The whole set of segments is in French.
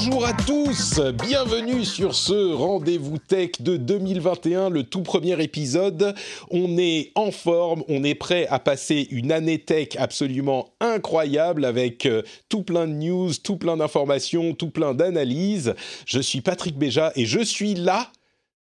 Bonjour à tous, bienvenue sur ce rendez-vous tech de 2021, le tout premier épisode. On est en forme, on est prêt à passer une année tech absolument incroyable avec euh, tout plein de news, tout plein d'informations, tout plein d'analyses. Je suis Patrick Béja et je suis là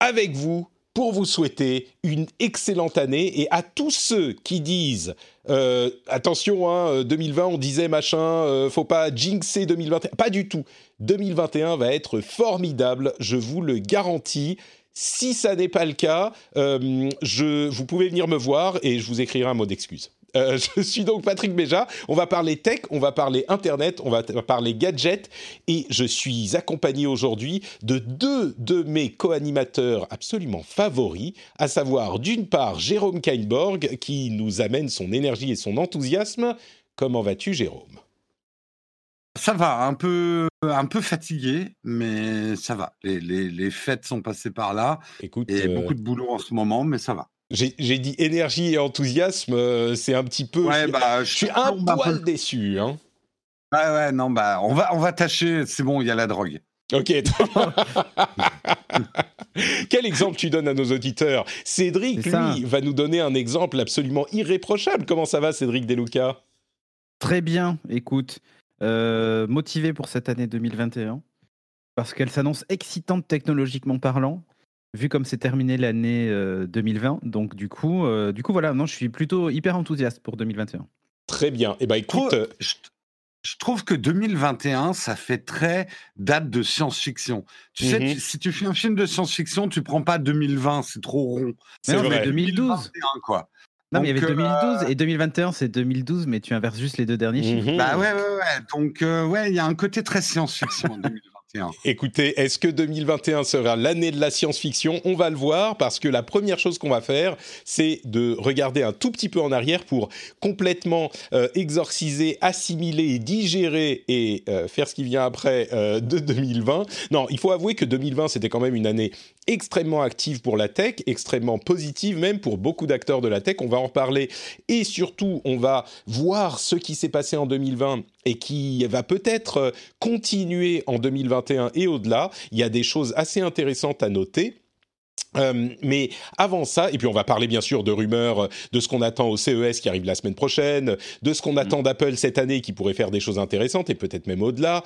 avec vous pour vous souhaiter une excellente année et à tous ceux qui disent euh, attention, hein, 2020, on disait machin, euh, faut pas jinxer 2021. Pas du tout. 2021 va être formidable, je vous le garantis. Si ça n'est pas le cas, euh, je, vous pouvez venir me voir et je vous écrirai un mot d'excuse. Euh, je suis donc Patrick Béja. On va parler tech, on va parler internet, on va parler gadgets et je suis accompagné aujourd'hui de deux de mes co-animateurs absolument favoris, à savoir d'une part Jérôme Kainborg qui nous amène son énergie et son enthousiasme. Comment vas-tu Jérôme? Ça va, un peu, un peu fatigué, mais ça va. Les, les, les fêtes sont passées par là. Écoute, et euh, beaucoup de boulot en ce moment, mais ça va. J'ai dit énergie et enthousiasme, euh, c'est un petit peu. Ouais, bah, je, suis un poil déçu. Hein. Ouais, ouais, non, bah, on va, on va tâcher. C'est bon, il y a la drogue. Ok. Quel exemple tu donnes à nos auditeurs? Cédric, lui, va nous donner un exemple absolument irréprochable. Comment ça va, Cédric Deluca Très bien. Écoute, euh, motivé pour cette année 2021 parce qu'elle s'annonce excitante technologiquement parlant, vu comme c'est terminé l'année 2020. Euh, Donc du coup, euh, du coup voilà, non, je suis plutôt hyper enthousiaste pour 2021. Très bien. Et eh ben écoute, je, trouve que 2021, ça fait très date de science-fiction. Tu sais, mhm. si tu fais un film de science-fiction, tu prends pas 2020, c'est trop rond. C'est vrai. 2012. quoi. Non, mais il y avait 2012 et 2021, c'est 2012, mais tu inverses juste les deux derniers chiffres. Mhm. Bah ouais, ouais, ouais. Donc, euh, ouais, il y a un côté très science-fiction en 2021. Écoutez, est-ce que 2021 sera l'année de la science-fiction? On va le voir parce que la première chose qu'on va faire, c'est de regarder un tout petit peu en arrière pour complètement euh, exorciser, assimiler, digérer et euh, faire ce qui vient après de 2020. Non, il faut avouer que 2020, c'était quand même une année extrêmement active pour la tech, extrêmement positive même pour beaucoup d'acteurs de la tech. On va en reparler et surtout, on va voir ce qui s'est passé en 2020 et qui va peut-être continuer en 2021 et au-delà. Il y a des choses assez intéressantes à noter. Euh, mais avant ça, et puis on va parler bien sûr de rumeurs, de ce qu'on attend au CES qui arrive la semaine prochaine, de ce qu'on mm. attend d'Apple cette année qui pourrait faire des choses intéressantes et peut-être même au-delà,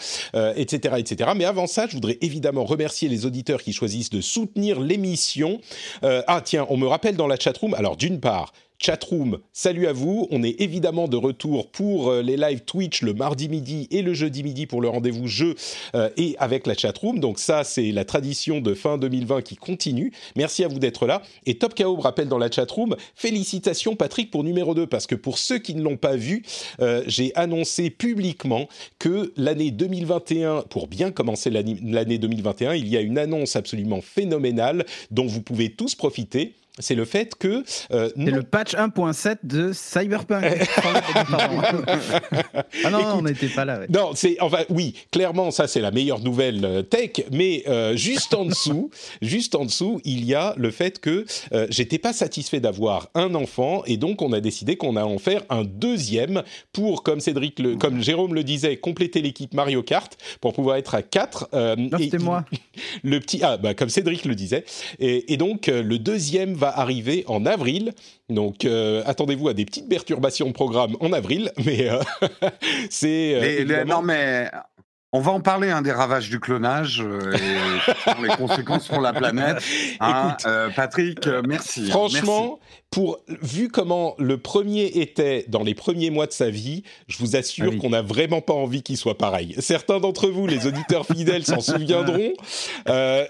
etc., euh, etc. Mais avant ça, je voudrais évidemment remercier les auditeurs qui choisissent de soutenir l'émission. Euh, ah tiens, on me rappelle dans la chatroom. Alors d'une part, Chatroom, salut à vous. On est évidemment de retour pour euh, les lives Twitch le mardi midi et le jeudi midi pour le rendez-vous jeu euh, et avec la chatroom. Donc ça, c'est la tradition de fin 2020 qui continue. Merci à vous d'être là. Et Top KO rappelle dans la chatroom, félicitations Patrick pour numéro 2 parce que pour ceux qui ne l'ont pas vu, euh, j'ai annoncé publiquement que l'année 2021, pour bien commencer l'année 2021, il y a une annonce absolument phénoménale dont vous pouvez tous profiter c'est le fait que... Euh, c'est le patch 1.7 de Cyberpunk. ah non, on n'était pas là. Non, c'est enfin oui, clairement ça c'est la meilleure nouvelle euh, tech, mais euh, juste en dessous, juste en dessous, il y a le fait que euh, j'étais pas satisfait d'avoir un enfant et donc on a décidé qu'on allait en faire un deuxième pour, comme Cédric, le, comme Jérôme le disait, compléter l'équipe Mario Kart pour pouvoir être à 4. non, c'était moi. Le petit, ah bah comme Cédric le disait, et, et donc le deuxième va arriver en avril. Donc euh, attendez-vous à des petites perturbations de programme en avril, mais euh, c'est euh, non mais On va en parler hein, des ravages du clonage euh, et les conséquences pour la planète. Hein. Euh, Patrick, euh, merci. Hein, franchement, pour vu comment le premier était dans les premiers mois de sa vie, je vous assure ah qu'on n'a vraiment pas envie qu'il soit pareil. Certains d'entre vous, les auditeurs fidèles, s'en souviendront.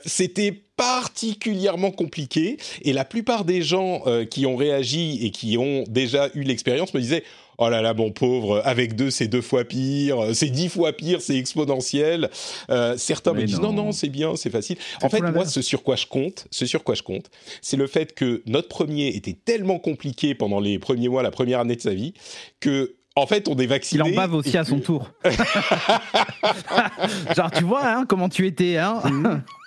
C'était particulièrement compliqué et la plupart des gens qui ont réagi et qui ont déjà eu l'expérience me disaient oh là là, mon pauvre, avec deux, c'est deux fois pire, c'est dix fois pire, c'est exponentiel. Euh, certains me disent non, non, c'est bien, c'est facile. En fait, moi, ce sur quoi je compte, ce sur quoi je compte, c'est le fait que notre premier était tellement compliqué pendant les premiers mois, la première année de sa vie, que en fait, on est vacciné. Il en bave aussi à son tour. Genre, tu vois hein, comment tu étais. Hein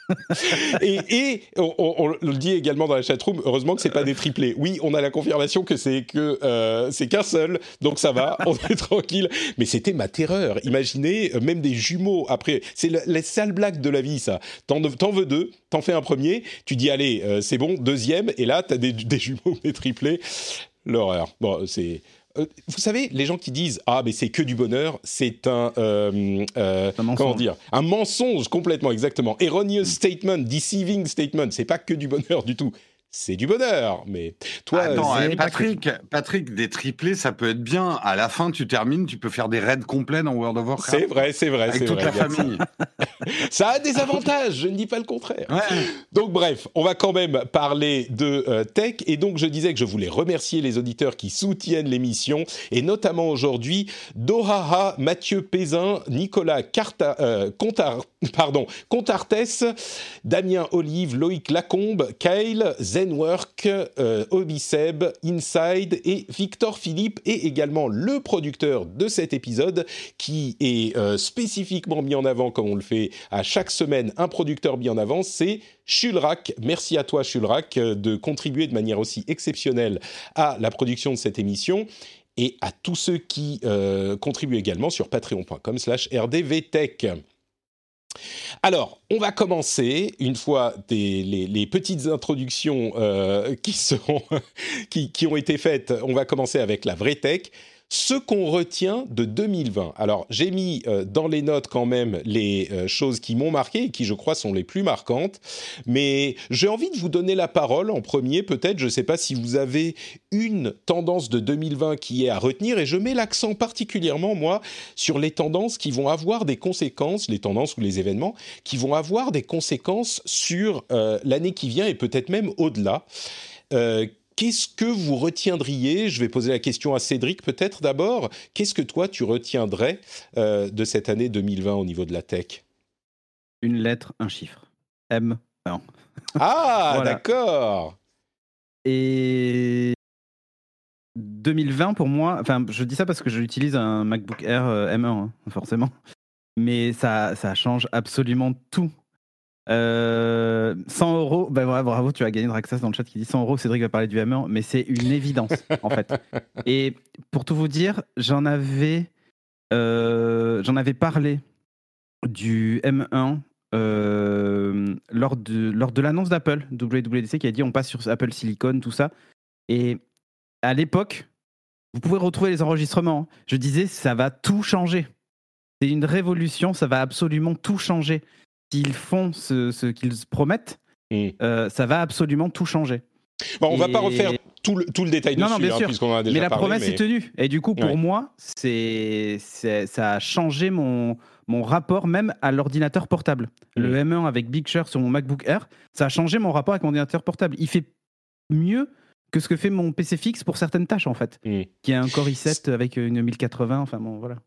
et, on, le dit également dans la chatroom, heureusement que c'est pas des triplés. Oui, on a la confirmation que c'est que euh, c'est qu'un seul, donc ça va, on est tranquille. Mais c'était ma terreur. Imaginez euh, même des jumeaux. Après, c'est la, sale blague de la vie, ça. T'en, veux deux, t'en fais un premier, tu dis allez, euh, c'est bon, deuxième, et là t'as des, des jumeaux des triplés. L'horreur. Bon, c'est vous savez, les gens qui disent ah mais c'est que du bonheur, c'est un, euh, euh, comment dire un mensonge complètement exactement erroneous statement, deceiving statement. C'est pas que du bonheur du tout c'est du bonheur. Mais toi, Attends, Patrick, Patrick, des triplés, ça peut être bien. À la fin, tu termines, tu peux faire des raids complets dans World of Warcraft. C'est vrai, c'est vrai, avec toute la famille. ça a des avantages, je ne dis pas le contraire. Donc bref, on va quand même parler de euh, tech et donc je disais que je voulais remercier les auditeurs qui soutiennent l'émission et notamment aujourd'hui Dohaha, Mathieu Pézin, Nicolas Carta, euh, pardon, Contartes, Damien Olive, Loïc Lacombe, Kyle, Zenwork, euh, Obiseb, Inside et Victor Philippe et également le producteur de cet épisode qui est euh, spécifiquement mis en avant comme on le fait à chaque semaine un producteur mis en avant, c'est Shulrak. Merci à toi Shulrak euh, de contribuer de manière aussi exceptionnelle à la production de cette émission et à tous ceux qui contribuent également sur patreon.com slash rdvtech. Alors, on va commencer, une fois les, petites introductions euh, qui, qui, ont été faites, on va commencer avec la vraie tech ce qu'on retient de 2020. Alors, j'ai mis euh, dans les notes quand même les euh, choses qui m'ont marqué et qui, je crois, sont les plus marquantes. Mais j'ai envie de vous donner la parole en premier, peut-être. Je ne sais pas si vous avez une tendance de 2020 qui est à retenir. Et je mets l'accent particulièrement, moi, sur les tendances qui vont avoir des conséquences, les tendances ou les événements qui vont avoir des conséquences sur euh, l'année qui vient et peut-être même au-delà. Qu'est-ce que vous retiendriez Je vais poser la question à Cédric peut-être d'abord. Qu'est-ce que toi tu retiendrais euh, de cette année 2020 au niveau de la tech? Une lettre, un chiffre. M1. Ah, d'accord. Et 2020 pour moi, enfin je dis ça parce que j'utilise un MacBook Air euh, M1 hein, forcément, mais ça, ça change absolument tout 100 euh, euros, ben bravo, tu as gagné Draxas dans le chat qui dit 100 euros, Cédric va parler du M1, mais c'est une évidence en fait. Et pour tout vous dire, j'en avais, euh, j'en avais parlé du M1 euh, lors de, lors de l'annonce d'Apple, WWDC, qui a dit on passe sur Apple Silicon, tout ça. Et à l'époque, vous pouvez retrouver les enregistrements. Hein. Je disais, ça va tout changer. C'est une révolution, ça va absolument tout changer s'ils font ce, qu'ils promettent, mm. euh, ça va absolument tout changer. Bon, on ne va pas refaire tout le, tout le détail dessus, non, bien hein, puisqu'on a déjà mais la promesse est tenue. Et du coup, pour moi, c'est, ça a changé mon, mon rapport même à l'ordinateur portable. Le M1 mm. avec Big Sur sur mon MacBook Air, ça a changé mon rapport avec mon ordinateur portable. Il fait mieux que ce que fait mon PC fixe pour certaines tâches, en fait. Mm. Qui a un Core i7 avec une 1080, enfin bon, voilà.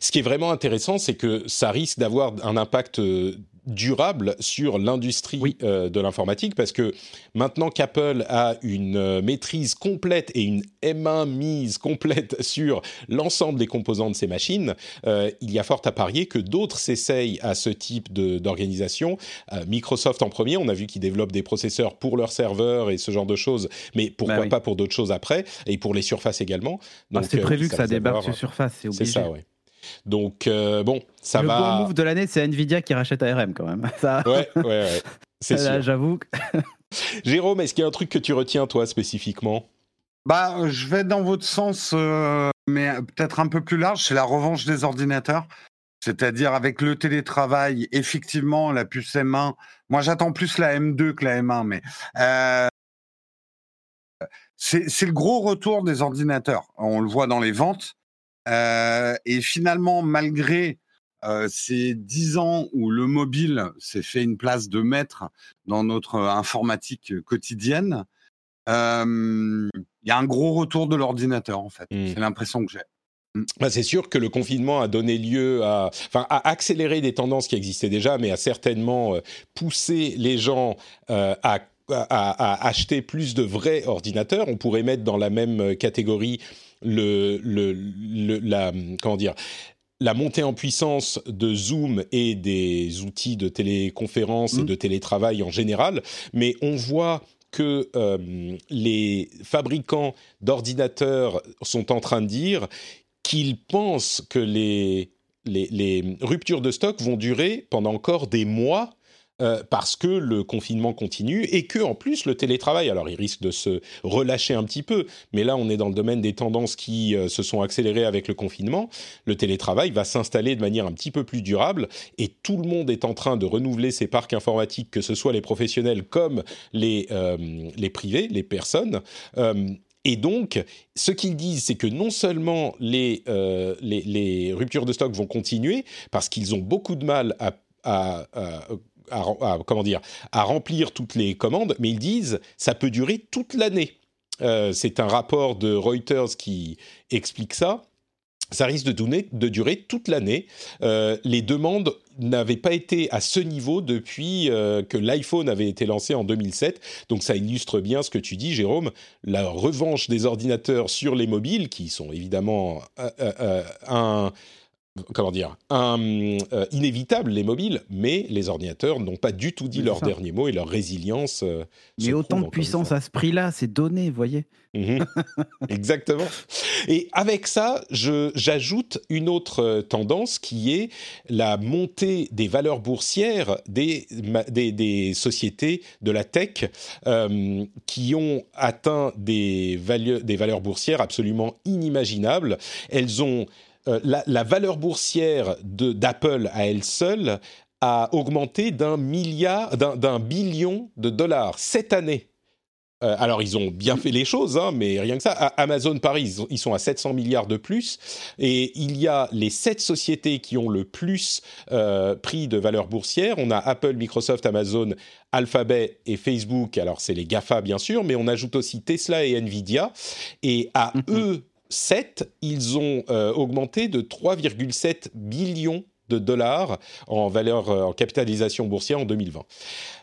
Ce qui est vraiment intéressant, c'est que ça risque d'avoir un impact euh, durable sur l'industrie euh, de l'informatique parce que maintenant qu'Apple a une euh, maîtrise complète et une M1 mise complète sur l'ensemble des composants de ces machines, euh, il y a fort à parier que d'autres s'essayent à ce type d'organisation. Microsoft en premier, on a vu qu'ils développent des processeurs pour leurs serveurs et ce genre de choses, mais pourquoi bah pas pour d'autres choses après et pour les surfaces également. Bah, c'est prévu que ça débarque sur Surface, c'est obligé. C'est ça, oui. Donc, euh, bon, ça va. Le bon move de l'année, c'est Nvidia qui rachète ARM quand même. Ça... Ouais, ouais, ouais. C'est sûr. J'avoue. Jérôme, est-ce qu'il y a un truc que tu retiens, toi, spécifiquement? Bah, je vais dans votre sens, euh, mais peut-être un peu plus large. C'est la revanche des ordinateurs. C'est-à-dire avec le télétravail, effectivement, la puce M1, moi j'attends plus la M2 que la M1, mais euh, c'est le gros retour des ordinateurs. On le voit dans les ventes. Euh, et finalement, malgré euh, ces dix ans où le mobile s'est fait une place de maître dans notre informatique quotidienne, il y a un gros retour de l'ordinateur, en fait. Mmh. C'est l'impression que j'ai. Mmh. Bah, c'est sûr que le confinement a donné lieu à, enfin, à accélérer des tendances qui existaient déjà, mais a certainement poussé les gens à à, acheter plus de vrais ordinateurs. On pourrait mettre dans la même catégorie le, le, la, comment dire, la montée en puissance de Zoom et des outils de téléconférence et mmh. de télétravail en général, mais on voit que euh, les fabricants d'ordinateurs sont en train de dire qu'ils pensent que les, les, les, ruptures de stock vont durer pendant encore des mois euh, parce que le confinement continue et que en plus le télétravail, alors il risque de se relâcher un petit peu, mais là on est dans le domaine des tendances qui euh, se sont accélérées avec le confinement. Le télétravail va s'installer de manière un petit peu plus durable et tout le monde est en train de renouveler ses parcs informatiques, que ce soit les professionnels comme les euh, les privés, les personnes. Et donc, ce qu'ils disent, c'est que non seulement les, les, ruptures de stock vont continuer, parce qu'ils ont beaucoup de mal à, à, comment dire, à remplir toutes les commandes, mais ils disent ça peut durer toute l'année. Euh, c'est un rapport de Reuters qui explique ça. Ça risque de, durer toute l'année. Euh, les demandes n'avaient pas été à ce niveau depuis euh, que l'iPhone avait été lancé en 2007. Donc ça illustre bien ce que tu dis, Jérôme, la revanche des ordinateurs sur les mobiles, qui sont évidemment un comment dire, un, euh, inévitable les mobiles, mais les ordinateurs n'ont pas du tout dit leur dernier mot et leur résilience. Euh, mais autant de puissance à ce prix-là, c'est donné, vous voyez. Mhm. Exactement. Et avec ça, j'ajoute une autre euh, tendance qui est la montée des valeurs boursières des, des, des sociétés de la tech qui ont atteint des, des valeurs boursières absolument inimaginables. Elles ont euh, la, valeur boursière d'Apple à elle seule a augmenté d'un milliard, d'un billion de dollars cette année. Euh, alors, ils ont bien fait les choses, hein, mais rien que ça. Amazon Paris, ils, sont à 700 milliards de plus. Et il y a les sept sociétés qui ont le plus euh, pris de valeur boursière. On a Apple, Microsoft, Amazon, Alphabet et Facebook. Alors, c'est les GAFA, bien sûr, mais on ajoute aussi Tesla et Nvidia. Et à mm-hmm. eux 7, ils ont euh, augmenté de 3,7 billions de dollars en valeur euh, en capitalisation boursière en 2020.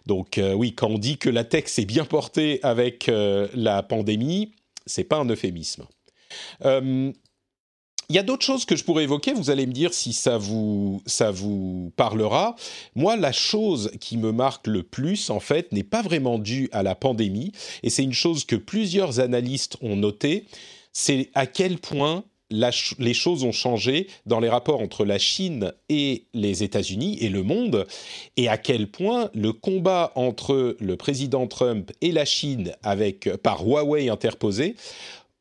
Donc euh, oui, quand on dit que la tech s'est bien portée avec la pandémie, c'est pas un euphémisme. Il y a d'autres choses que je pourrais évoquer, vous allez me dire si ça vous, ça vous parlera. Moi, la chose qui me marque le plus, en fait, n'est pas vraiment due à la pandémie, et c'est une chose que plusieurs analystes ont notée, c'est à quel point les choses ont changé dans les rapports entre la Chine et les États-Unis et le monde, et à quel point le combat entre le président Trump et la Chine, avec par Huawei interposé,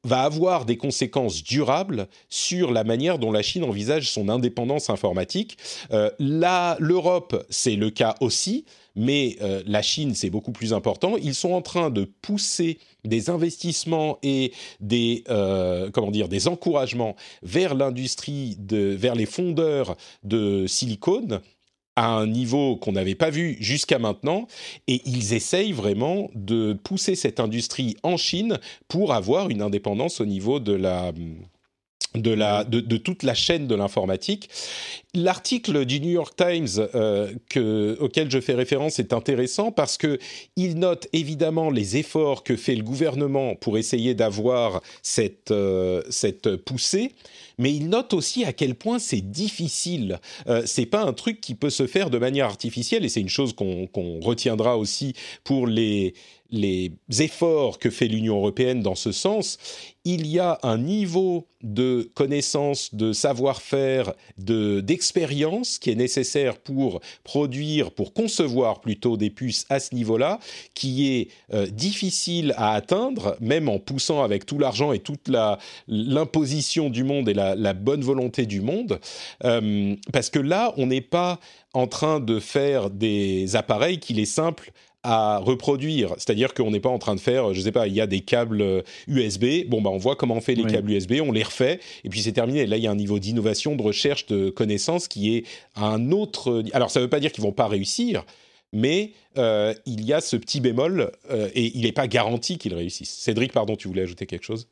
va avoir des conséquences durables sur la manière dont la Chine envisage son indépendance informatique. Euh, l'Europe, c'est le cas aussi mais euh, la Chine, c'est beaucoup plus important. Ils sont en train de pousser des investissements et des, euh, comment dire, des encouragements vers l'industrie, vers les fondeurs de silicone à un niveau qu'on n'avait pas vu jusqu'à maintenant, et ils essayent vraiment de pousser cette industrie en Chine pour avoir une indépendance au niveau de la de, la, de, toute la chaîne de l'informatique. L'article du New York Times euh, que, auquel je fais référence est intéressant parce que il note évidemment les efforts que fait le gouvernement pour essayer d'avoir cette, euh, cette poussée, mais il note aussi à quel point c'est difficile. Euh, c'est pas un truc qui peut se faire de manière artificielle et c'est une chose qu'on retiendra aussi pour les les efforts que fait l'Union européenne dans ce sens, il y a un niveau de connaissance, de savoir-faire, de d'expérience qui est nécessaire pour produire, pour concevoir plutôt des puces à ce niveau-là, qui est euh, difficile à atteindre, même en poussant avec tout l'argent et toute l'imposition du monde et la, bonne volonté du monde, euh, parce que là, on n'est pas en train de faire des appareils qu'il est simple à reproduire. C'est-à-dire qu'on n'est pas en train de faire, je sais pas, il y a des câbles USB. Euh, bon, bah, on voit comment on fait les câbles USB, on les refait, et puis c'est terminé. Là, il y a un niveau d'innovation, de recherche, de connaissance qui est un autre. Alors, ça ne veut pas dire qu'ils vont pas réussir, mais euh, il y a ce petit bémol, euh, et il n'est pas garanti qu'ils réussissent. Cédric, pardon, tu voulais ajouter quelque chose?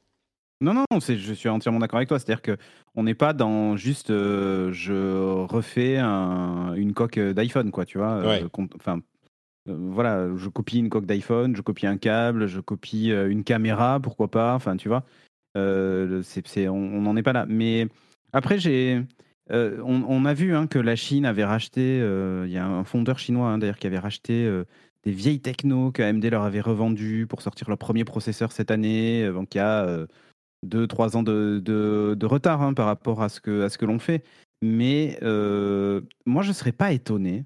Non, non, je suis entièrement d'accord avec toi. C'est-à-dire que on n'est pas dans juste je refais une coque d'iPhone, quoi, tu vois. Enfin, euh, voilà, je copie une coque d'iPhone, je copie un câble, je copie euh, une caméra, pourquoi pas, enfin, tu vois. Euh, on n'en est pas là. Mais après, j'ai. On, a vu hein, que la Chine avait racheté, il y a un fondeur chinois hein, d'ailleurs qui avait racheté des vieilles technos qu'AMD leur avait revendues pour sortir leur premier processeur cette année. Donc il y a 2-3 ans de, de, retard hein, par rapport à ce que, à ce que l'on fait. Mais moi, je ne serais pas étonné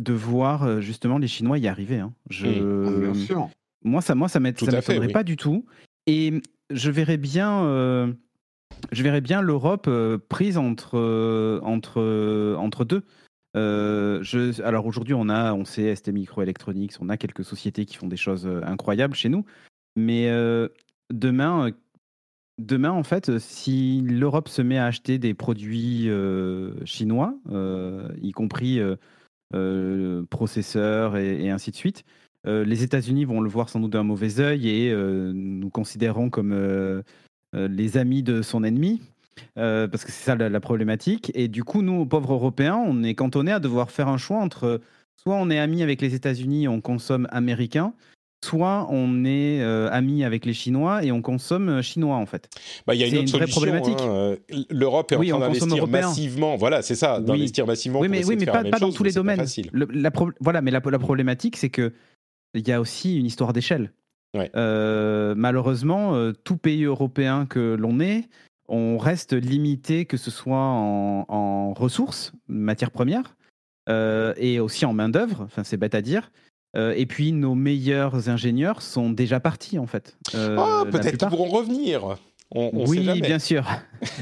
de voir justement les Chinois y arriver. Hein. Je, mmh. Bien sûr. Moi, ça, moi, ça m'étonnerait pas du tout. Et je verrais bien, je verrais bien l'Europe prise entre, entre, entre deux. je, alors aujourd'hui, on a, on sait ST Microelectronics, on a quelques sociétés qui font des choses incroyables chez nous. Mais demain, demain, en fait, si l'Europe se met à acheter des produits chinois, y compris euh, processeurs et, ainsi de suite. Euh, les États-Unis vont le voir sans doute d'un mauvais œil et euh, nous considérons comme les amis de son ennemi. parce que c'est ça la, problématique. Et du coup, nous, pauvres Européens, on est cantonnés à devoir faire un choix entre soit on est amis avec les États-Unis, on consomme américain, soit on est euh, ami avec les Chinois et on consomme euh, chinois en fait. Bah, il y a une autre solution. Problématique. Hein. L'Europe est en train d'investir massivement. Voilà, c'est ça, d'investir massivement. Oui, mais, oui, mais pas, dans tous les domaines. la voilà, mais la, problématique, c'est que il y a aussi une histoire d'échelle. Euh, malheureusement, tout pays européen que l'on est, on reste limité, que ce soit en, en ressources, matières premières, et aussi en main d'œuvre. Enfin, c'est bête à dire. Euh, et puis nos meilleurs ingénieurs sont déjà partis en fait. Euh, oh, peut-être qu'ils pourront revenir. On, on oui, sait jamais. bien sûr.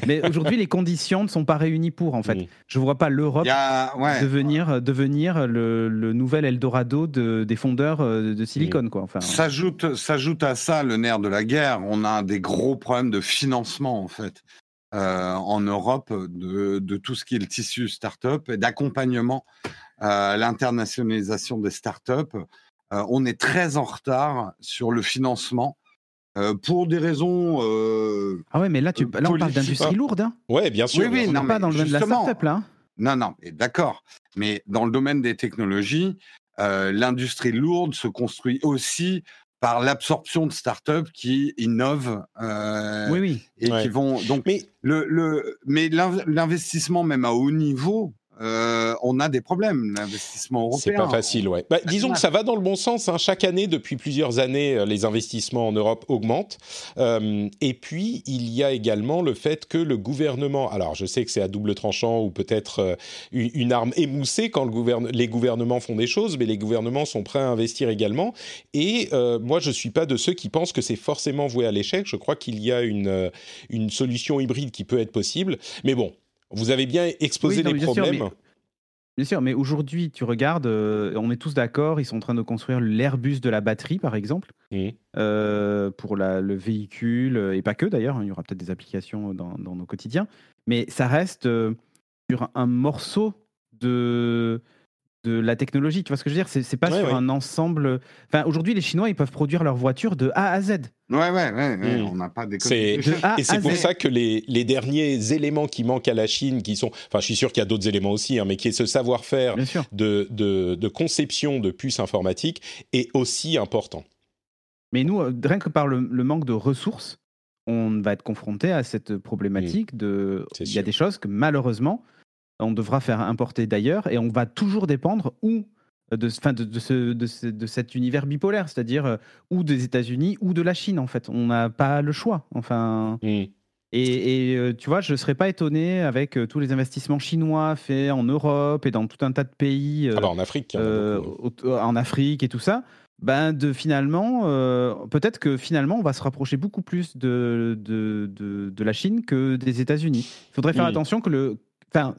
Mais aujourd'hui, les conditions ne sont pas réunies pour en fait. Mm. Je ne vois pas l'Europe devenir, devenir le, nouvel Eldorado de, des fondeurs euh, de silicone. Mm. Quoi. Enfin, s'ajoute, s'ajoute à ça le nerf de la guerre. On a des gros problèmes de financement en fait. en Europe de, de, tout ce qui est le tissu start-up et d'accompagnement euh, l'internationalisation des startups. Euh, on est très en retard sur le financement. Euh, pour des raisons. ah ouais, mais là, tu, là on parle d'industrie lourde. Hein ouais, bien sûr. Oui, oui, non, pas dans le domaine de la start-up, là. Hein. non, non, d'accord. Mais dans le domaine des technologies, l'industrie lourde se construit aussi par l'absorption de startups qui innovent oui, oui. et qui vont donc mais le, le mais l'investissement même à haut niveau euh, on a des problèmes. L'investissement européen. C'est pas facile, ouais. Bah, disons que ça va dans le bon sens. Hein. Chaque année, depuis plusieurs années, euh, les investissements en Europe augmentent. Euh, et puis, il y a également le fait que le gouvernement. Alors, je sais que c'est à double tranchant ou peut-être une arme émoussée quand le les gouvernements font des choses, mais les gouvernements sont prêts à investir également. Et moi, je suis pas de ceux qui pensent que c'est forcément voué à l'échec. Je crois qu'il y a une, une solution hybride qui peut être possible. Mais bon, vous avez bien exposé les problèmes. bien sûr, mais aujourd'hui, tu regardes, euh, on est tous d'accord, ils sont en train de construire l'Airbus de la batterie, par exemple, mmh. euh, pour le véhicule, euh, et pas que d'ailleurs, hein, il y aura peut-être des applications dans, nos quotidiens, mais ça reste sur un morceau de, de la technologie. Tu vois ce que je veux dire? C'est pas sur un ensemble. Enfin, aujourd'hui, les Chinois, ils peuvent produire leur voiture de A à Z. Ouais, ouais, ouais. Hmm. On n'a pas des. Et c'est pour ça que les, les, derniers éléments qui manquent à la Chine, qui sont. Enfin, je suis sûr qu'il y a d'autres éléments aussi, hein, mais qui est ce savoir-faire de, de, de, conception de puces informatiques, est aussi important. Mais nous, euh, rien que par le, manque de ressources, on va être confronté à cette problématique hmm. de. Il y a des choses que malheureusement on devra faire importer d'ailleurs et on va toujours dépendre ou de, fin, de, de, ce, de, ce- de cet univers bipolaire, c'est-à-dire euh, ou des États-Unis ou de la Chine, en fait. On n'a pas le choix. Enfin, Hmm. et, et, euh, tu vois, je ne serais pas étonné avec euh, tous les investissements chinois faits en Europe et dans tout un tas de pays. euh, Ah bah, en Afrique, y en euh, Afrique et tout ça, ben de finalement, euh, peut-être que finalement, on va se rapprocher beaucoup plus de, de, de, de la Chine que des États-Unis. Il faudrait faire Mm. attention que le. Enfin,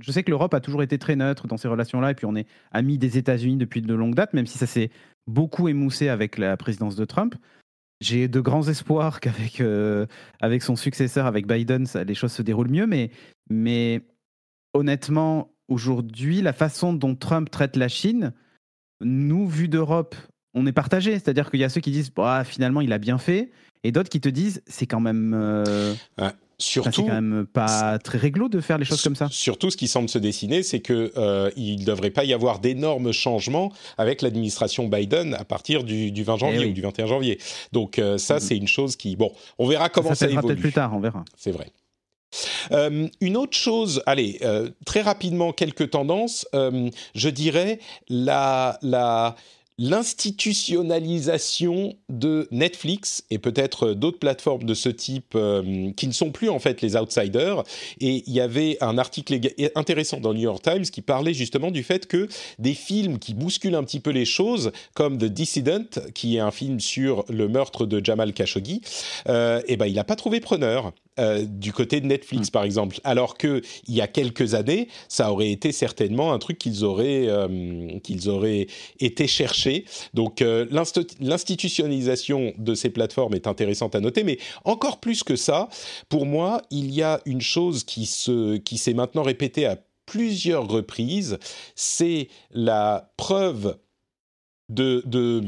je sais que l'Europe a toujours été très neutre dans ces relations-là, et puis on est amis des États-Unis depuis de longue date, même si ça s'est beaucoup émoussé avec la présidence de Trump. J'ai de grands espoirs qu'avec euh, avec son successeur, avec Biden, les choses se déroulent mieux, mais, mais honnêtement, aujourd'hui, la façon dont Trump traite la Chine, nous, vu d'Europe, on est partagé. C'est-à-dire qu'il y a ceux qui disent bah, finalement, il a bien fait, et d'autres qui te disent c'est quand même. euh, enfin, c'est Surtout, quand même pas très réglo de faire les choses comme ça. Surtout, ce qui semble se dessiner, c'est que euh, il ne devrait pas y avoir d'énormes changements avec l'administration Biden à partir du, du 20 janvier Eh oui. ou du 21 janvier. Donc euh, ça, c'est une chose qui, bon, on verra comment ça ça, évolue. peut-être plus tard, on verra. C'est vrai. Euh, une autre chose, allez, très rapidement, quelques tendances. Je dirais la, la, l'institutionnalisation de Netflix et peut-être d'autres plateformes de ce type euh, qui ne sont plus en fait les outsiders. Et il y avait un article intéressant dans le New York Times qui parlait justement du fait que des films qui bousculent un petit peu les choses, comme The Dissident, qui est un film sur le meurtre de Jamal Khashoggi, euh, eh ben il n'a pas trouvé preneur. Euh, du côté de Netflix, par exemple, alors que il y a quelques années, ça aurait été certainement un truc qu'ils auraient euh, qu'ils auraient été chercher. Donc euh, l'inst- l'institutionnalisation de ces plateformes est intéressante à noter, mais encore plus que ça, pour moi, il y a une chose qui se qui s'est maintenant répétée à plusieurs reprises, c'est la preuve de, de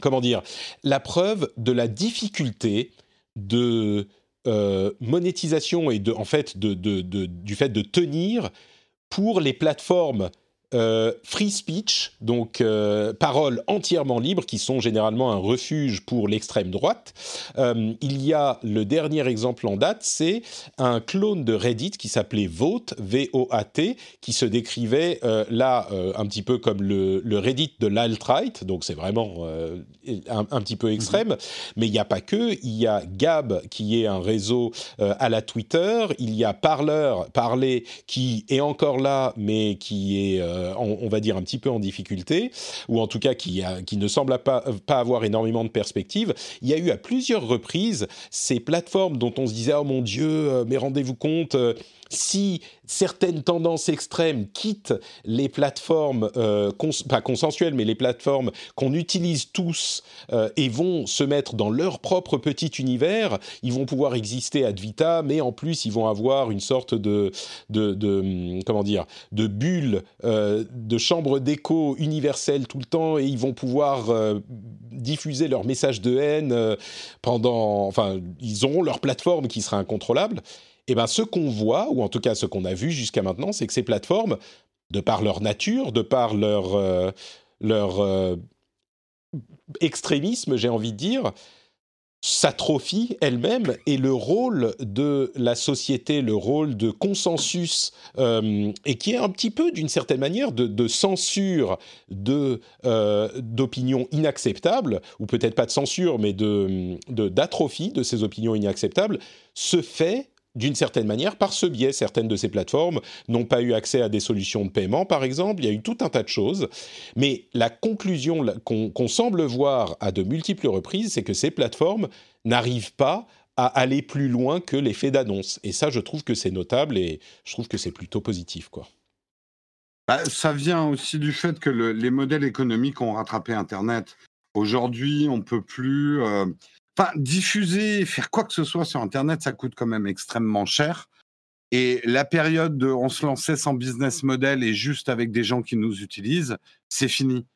comment dire, la preuve de la difficulté de euh, monétisation et de, en fait, de, du fait de tenir pour les plateformes euh, free speech, donc euh, paroles entièrement libres, qui sont généralement un refuge pour l'extrême droite. Euh, il y a le dernier exemple en date, c'est un clone de Reddit qui s'appelait Vote, V-O-A-T, qui se décrivait là un petit peu comme le, le Reddit de l'alt-right, donc c'est vraiment un, un petit peu extrême, mais il n'y a pas que, il y a Gab qui est un réseau à la Twitter, il y a Parler, Parler qui est encore là, mais qui est, euh, on, va dire, un petit peu en difficulté, ou en tout cas qui, qui ne semble pas, pas avoir énormément de perspectives. Il y a eu à plusieurs reprises ces plateformes dont on se disait, oh mon Dieu, euh, mais rendez-vous compte, euh, si certaines tendances extrêmes quittent les plateformes, euh, pas consensuelles, mais les plateformes qu'on utilise tous euh, et vont se mettre dans leur propre petit univers, ils vont pouvoir exister ad vitam, mais en plus ils vont avoir une sorte de, de, de hum, comment dire, de bulle, euh, de chambre d'écho universelle tout le temps, et ils vont pouvoir euh, diffuser leur message de haine euh, pendant, enfin, ils auront leur plateforme qui sera incontrôlable. Et ben, ce qu'on voit, ou en tout cas ce qu'on a vu jusqu'à maintenant, c'est que ces plateformes, de par leur nature, de par leur, euh, leur euh, extrémisme, j'ai envie de dire, s'atrophient elles-mêmes et le rôle de la société, le rôle de consensus, euh, et qui est un petit peu d'une certaine manière de, censure de d'opinions inacceptables, ou peut-être pas de censure, mais de- d'atrophie de ces opinions inacceptables, se fait d'une certaine manière par ce biais. Certaines de ces plateformes n'ont pas eu accès à des solutions de paiement, par exemple. Il y a eu tout un tas de choses. Mais la conclusion qu'on semble voir à de multiples reprises, c'est que ces plateformes n'arrivent pas à aller plus loin que l'effet d'annonce. Et ça, je trouve que c'est notable et je trouve que c'est plutôt positif, quoi. Bah, ça vient aussi du fait que le- les modèles économiques ont rattrapé Internet. Aujourd'hui, on peut plus. euh, Enfin, diffuser, faire quoi que ce soit sur Internet, ça coûte quand même extrêmement cher. Et la période de on se lançait sans business model et juste avec des gens qui nous utilisent, c'est fini.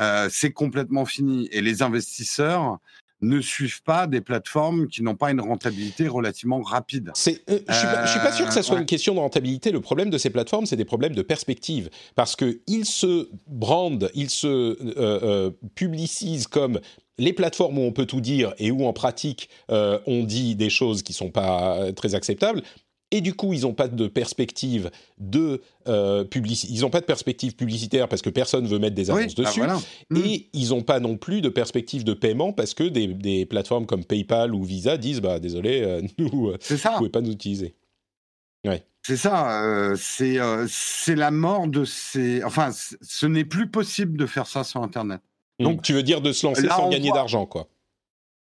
Euh, c'est complètement fini. Et les investisseurs ne suivent pas des plateformes qui n'ont pas une rentabilité relativement rapide. C'est, euh, je suis je suis pas sûr que ça soit ouais. une question de rentabilité. Le problème de ces plateformes, c'est des problèmes de perspective, parce que ils se brandent, ils se euh, euh, publicisent comme les plateformes où on peut tout dire et où en pratique euh, on dit des choses qui sont pas euh, très acceptables. et du coup ils n'ont pas de perspective de euh, ils n'ont pas de perspective publicitaire parce que personne veut mettre des annonces bah dessus voilà. Mm. et ils n'ont pas non plus de perspective de paiement parce que des, des plateformes comme PayPal ou Visa disent bah désolé euh, nous vous pouvez pas nous utiliser C'est ça, euh, c'est euh, la mort de ces. Enfin, ce n'est plus possible de faire ça sur Internet. Donc Donc, tu veux dire de se lancer là, sans gagner voit- d'argent quoi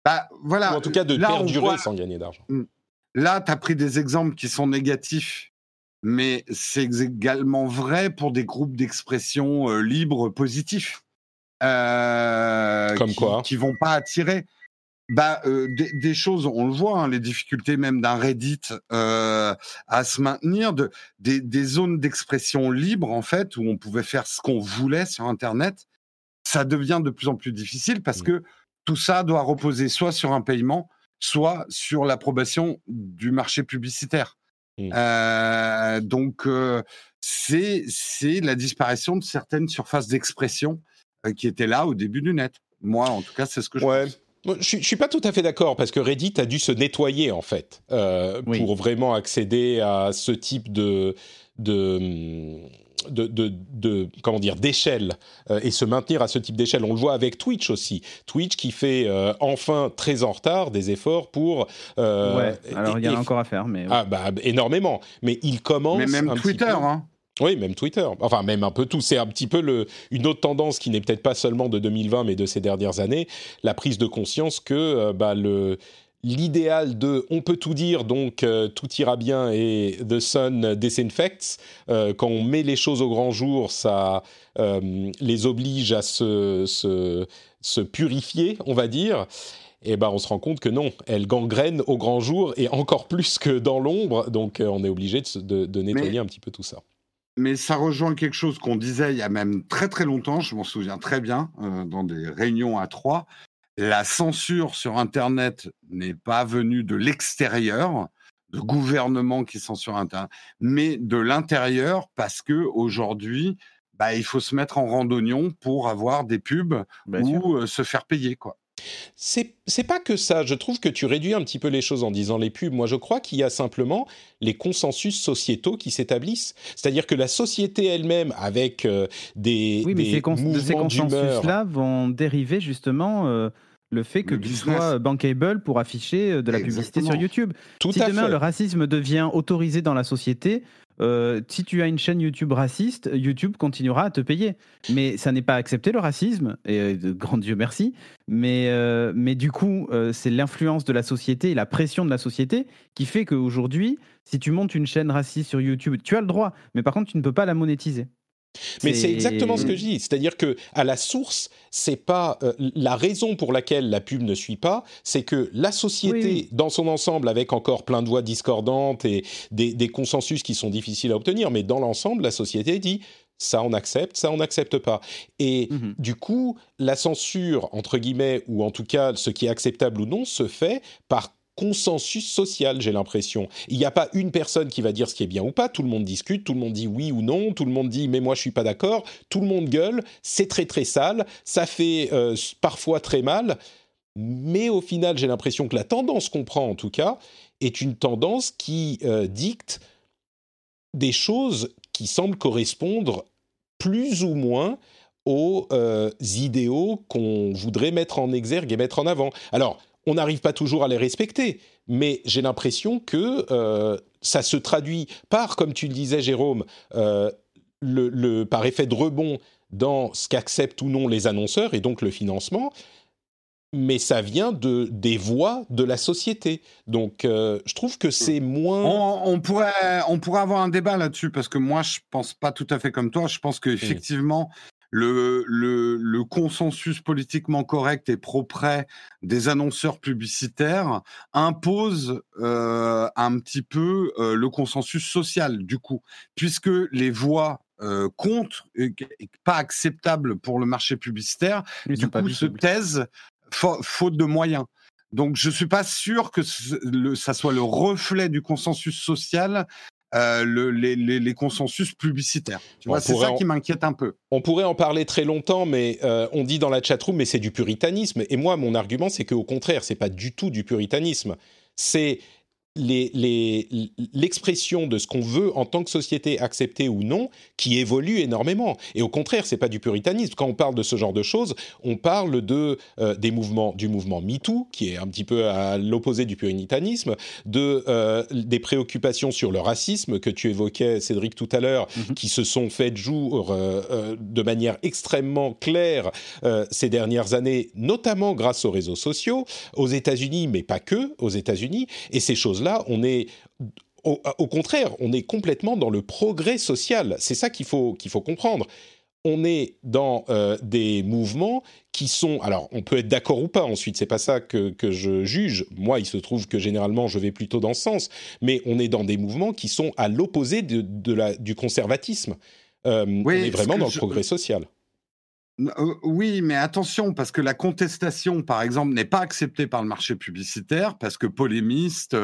Bah, voilà. ou en tout cas de là, perdurer voit- sans gagner d'argent Là, tu as pris des exemples qui sont négatifs, mais c'est également vrai pour des groupes d'expression euh, libres positifs. Euh, Comme qui, quoi? Qui vont pas attirer. Bah, euh, des, des choses, on le voit, hein, les difficultés même d'un Reddit euh, à se maintenir, de, des, des zones d'expression libres, en fait, où on pouvait faire ce qu'on voulait sur Internet, ça devient de plus en plus difficile parce Mm. que tout ça doit reposer soit sur un paiement, soit sur l'approbation du marché publicitaire. Mm. Euh, donc, euh, c'est la disparition de certaines surfaces d'expression euh, qui étaient là au début du net. Moi, en tout cas, c'est ce que je Ouais. pense. Je je suis pas tout à fait d'accord parce que Reddit a dû se nettoyer en fait euh, Oui. pour vraiment accéder à ce type de de de, de, de- comment dire d'échelle euh, et se maintenir à ce type d'échelle. On le voit avec Twitch aussi. Twitch qui fait euh, enfin très en retard des efforts pour euh, ouais, alors il y en a encore à faire, mais. ouais. ah bah énormément. Mais il commence Mais même un petit Twitter, peu- hein. oui, même Twitter. Enfin, même un peu tout. C'est un petit peu le, une autre tendance qui n'est peut-être pas seulement de 2020, mais de ces dernières années, la prise de conscience que euh, bah, le l'idéal de on peut tout dire donc euh, tout ira bien et the sun disinfects euh, quand on met les choses au grand jour ça euh, les oblige à se, se, se purifier on va dire et ben on se rend compte que non, elles gangrènent au grand jour et encore plus que dans l'ombre, donc euh, on est obligé de, se- de- de nettoyer un petit peu tout ça. Mais ça rejoint quelque chose qu'on disait il y a même très très longtemps, je m'en souviens très bien, euh, dans des réunions à trois. La censure sur Internet n'est pas venue de l'extérieur, de gouvernements qui censurent Internet, mais de l'intérieur parce que aujourd'hui, bah, il faut se mettre en randonnion pour avoir des pubs Bien ou euh, se faire payer. Quoi. C'est c'est pas que ça. Je trouve que tu réduis un petit peu les choses en disant les pubs. Moi, je crois qu'il y a simplement les consensus sociétaux qui s'établissent. C'est-à-dire que la société elle-même, avec euh, des, Oui, mais des ces cons- consensus-là vont dériver justement euh, le fait que Le tu business. sois bankable pour afficher euh, de la publicité sur. YouTube. Tout si à demain fait. le racisme devient autorisé dans la société, euh, si tu as une chaîne YouTube raciste, YouTube continuera à te payer. Mais ça n'est pas accepté le racisme, et euh, grand Dieu merci. Mais, euh, mais du coup, euh, c'est l'influence de la société et la pression de la société qui fait qu'aujourd'hui, si tu montes une chaîne raciste sur YouTube, tu as le droit, mais par contre, tu ne peux pas la monétiser. Mais c'est exactement ce que je dis. C'est-à-dire que à la source, c'est pas euh, la raison pour laquelle la pub ne suit pas, c'est que la société Oui, dans son ensemble, avec encore plein de voix discordantes et des, des consensus qui sont difficiles à obtenir, mais dans l'ensemble, la société dit ça on accepte, ça on n'accepte pas. Et Mhm. du coup, la censure entre guillemets ou en tout cas ce qui est acceptable ou non se fait par consensus social, j'ai l'impression. Il n'y a pas une personne qui va dire ce qui est bien ou pas, tout le monde discute, tout le monde dit oui ou non, tout le monde dit mais moi je suis pas d'accord, tout le monde gueule, c'est très très sale, ça fait euh, parfois très mal, mais au final j'ai l'impression que la tendance qu'on prend en tout cas est une tendance qui euh, dicte des choses qui semblent correspondre plus ou moins aux euh, idéaux qu'on voudrait mettre en exergue et mettre en avant. Alors, on n'arrive pas toujours à les respecter, mais j'ai l'impression que euh, ça se traduit par, comme tu le disais, Jérôme, euh, le, le- par effet de rebond dans ce qu'acceptent ou non les annonceurs et donc le financement, mais ça vient de, des voix de la société. Donc, euh, je trouve que c'est moins... On, on pourrait, on pourrait avoir un débat là-dessus parce que moi, je pense pas tout à fait comme toi. Je pense que effectivement, le, le, le consensus politiquement correct et pro-prêt des annonceurs publicitaires impose euh, un petit peu euh, le consensus social du coup, puisque les voix euh, et pas acceptables pour le marché publicitaire Ils du coup, se taisent fa- faute de moyens. Donc, je suis pas sûr que ce- le- ça soit le reflet du consensus social, euh, le- les, les- les consensus publicitaires. Tu On vois, c'est ça en- qui m'inquiète un peu. On pourrait en parler très longtemps, mais euh, on dit dans la chatroom, mais c'est du puritanisme. Et moi, mon argument, c'est qu'au contraire, c'est pas du tout du puritanisme. C'est l'expression de ce qu'on veut en tant que société accepter ou non qui évolue énormément. Et au contraire, c'est pas du puritanisme. Quand on parle de ce genre de choses, on parle de euh, des mouvements, du mouvement MeToo, qui est un petit peu à l'opposé du puritanisme, de euh, des préoccupations sur le racisme que tu évoquais, Cédric, tout à l'heure, mm-hmm. qui se sont faites jour euh, de manière extrêmement claire ces dernières années, notamment grâce aux réseaux sociaux, aux États-Unis, mais pas que aux États-Unis. Et ces choses là on est au, contraire, on est complètement dans le progrès social. C'est ça qu'il faut, qu'il faut comprendre. On est dans euh, des mouvements qui sont. Alors, on peut être d'accord ou pas. Ensuite, c'est pas ça que, je juge. Moi, il se trouve que généralement, je vais plutôt dans ce sens. Mais on est dans des mouvements qui sont à l'opposé de, la, du conservatisme. Euh, on est vraiment dans le progrès social. Euh, oui, mais attention, parce que la contestation, par exemple, n'est pas acceptée par le marché publicitaire, parce que polémiste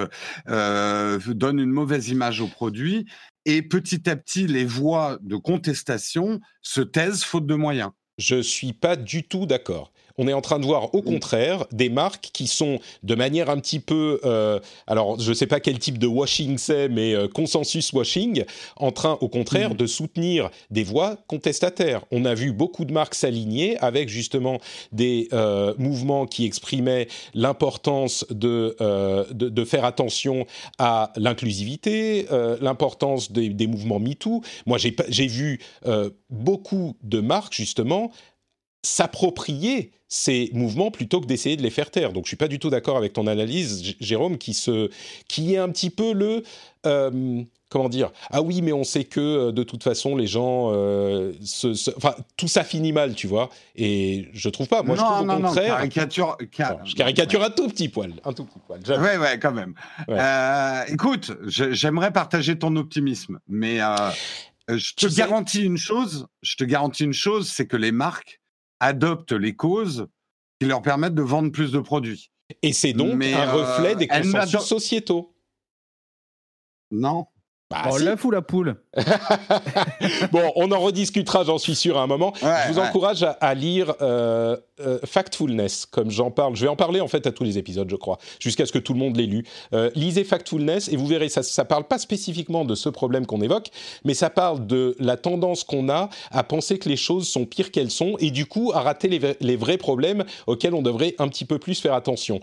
euh, donne une mauvaise image au produit, et petit à petit, les voix de contestation se taisent faute de moyens. Je suis pas du tout d'accord on est en train de voir au contraire des marques qui sont de manière un petit peu, euh, alors je ne sais pas quel type de washing c'est, mais euh, consensus washing, en train au contraire mhm. de soutenir des voix contestataires. On a vu beaucoup de marques s'aligner avec justement des euh, mouvements qui exprimaient l'importance de, de, faire attention à l'inclusivité, l'importance des, des, mouvements MeToo. Moi, j'ai vu beaucoup de marques justement s'approprier ces mouvements plutôt que d'essayer de les faire taire. Donc je suis pas du tout d'accord avec ton analyse, Jérôme, qui se, qui est un petit peu le, euh, comment dire Ah oui, mais on sait que euh, de toute façon les gens, euh, se, enfin tout ça finit mal, tu vois. Et je trouve pas. Moi, je trouve au contraire. caricature, je caricature un tout petit poil, un tout petit poil. Ouais, ouais, quand même. écoute, j'aimerais partager ton optimisme, mais je te garantis une chose. Je te garantis une chose, c'est que les marques adoptent les causes qui leur permettent de vendre plus de produits. Et c'est donc un reflet des euh, consensus sociétaux. Non. Bah, oh, l'œuf ou la poule? Bon, on en rediscutera, j'en suis sûr, à un moment. je vous encourage à, lire euh, euh, Factfulness, comme j'en parle. Je vais en parler en fait à tous les épisodes, je crois, jusqu'à ce que tout le monde l'ait lu. Euh, lisez Factfulness et vous verrez, ça ne parle pas spécifiquement de ce problème qu'on évoque, mais ça parle de la tendance qu'on a à penser que les choses sont pires qu'elles sont et du coup à rater les, les, vrais problèmes auxquels on devrait un petit peu plus faire attention.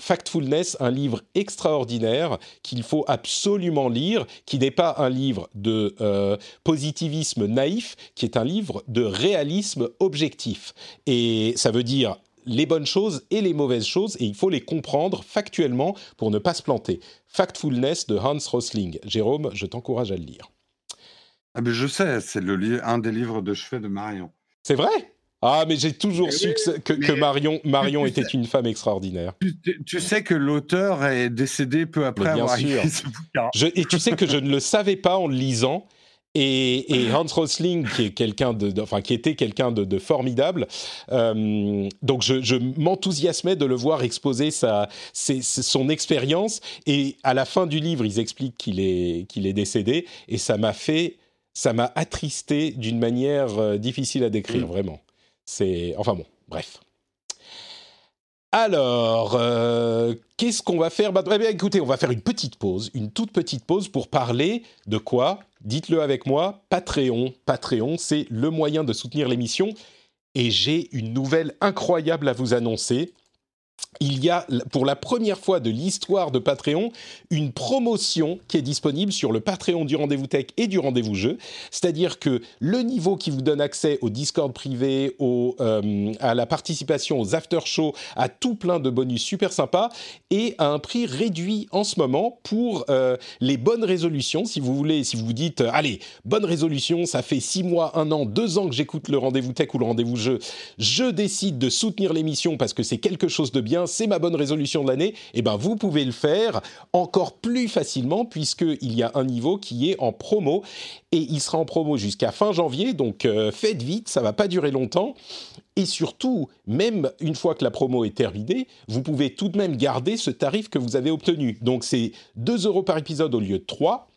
Factfulness, un livre extraordinaire qu'il faut absolument lire qui n'est pas un livre de euh, positivisme naïf, qui est un livre de réalisme objectif. Et ça veut dire les bonnes choses et les mauvaises choses, et il faut les comprendre factuellement pour ne pas se planter. Factfulness de Hans Rosling. Jérôme, je t'encourage à le lire. Ah je sais, c'est le un des livres de chevet de Marion. C'est vrai? Ah, mais j'ai toujours su que, Marion, Marion était une femme extraordinaire. Tu, sais que l'auteur est décédé peu après avoir écrit ce bouquin. et tu sais que je ne le savais pas en le lisant. Et, Hans Rosling, qui est quelqu'un de, enfin qui était quelqu'un de, formidable, euh, donc je, m'enthousiasmais de le voir exposer sa, son expérience. Et à la fin du livre, ils expliquent qu'il est qu'il est décédé, et ça m'a fait, ça m'a attristé d'une manière euh, difficile à décrire, vraiment. C'est enfin bon, bref. Alors, euh, qu'est-ce qu'on va faire bien, Écoutez, on va faire une petite pause, une toute petite pause pour parler de quoi? Dites-le avec moi, Patreon. Patreon, c'est le moyen de soutenir l'émission. Et j'ai une nouvelle incroyable à vous annoncer il y a pour la première fois de l'histoire de Patreon une promotion qui est disponible sur le Patreon du Rendez-vous Tech et du Rendez-vous Jeu. C'est-à-dire que le niveau qui vous donne accès au Discord privé, euh, à la participation aux after-shows, à tout plein de bonus super sympas, et à un prix réduit en ce moment pour euh, les bonnes résolutions. Si vous voulez, si vous vous dites, euh, allez, bonne résolution, ça fait six mois, un an, deux ans que j'écoute le Rendez-vous Tech ou le Rendez-vous Jeu, je décide de soutenir l'émission parce que c'est quelque chose de bien c'est ma bonne résolution de l'année, et eh ben vous pouvez le faire encore plus facilement puisqu'il y a un niveau qui est en promo et il sera en promo jusqu'à fin janvier, donc euh, faites vite, ça va pas durer longtemps. Et surtout, même une fois que la promo est terminée, vous pouvez tout de même garder ce tarif que vous avez obtenu. Donc c'est 2 euros par épisode au lieu de 3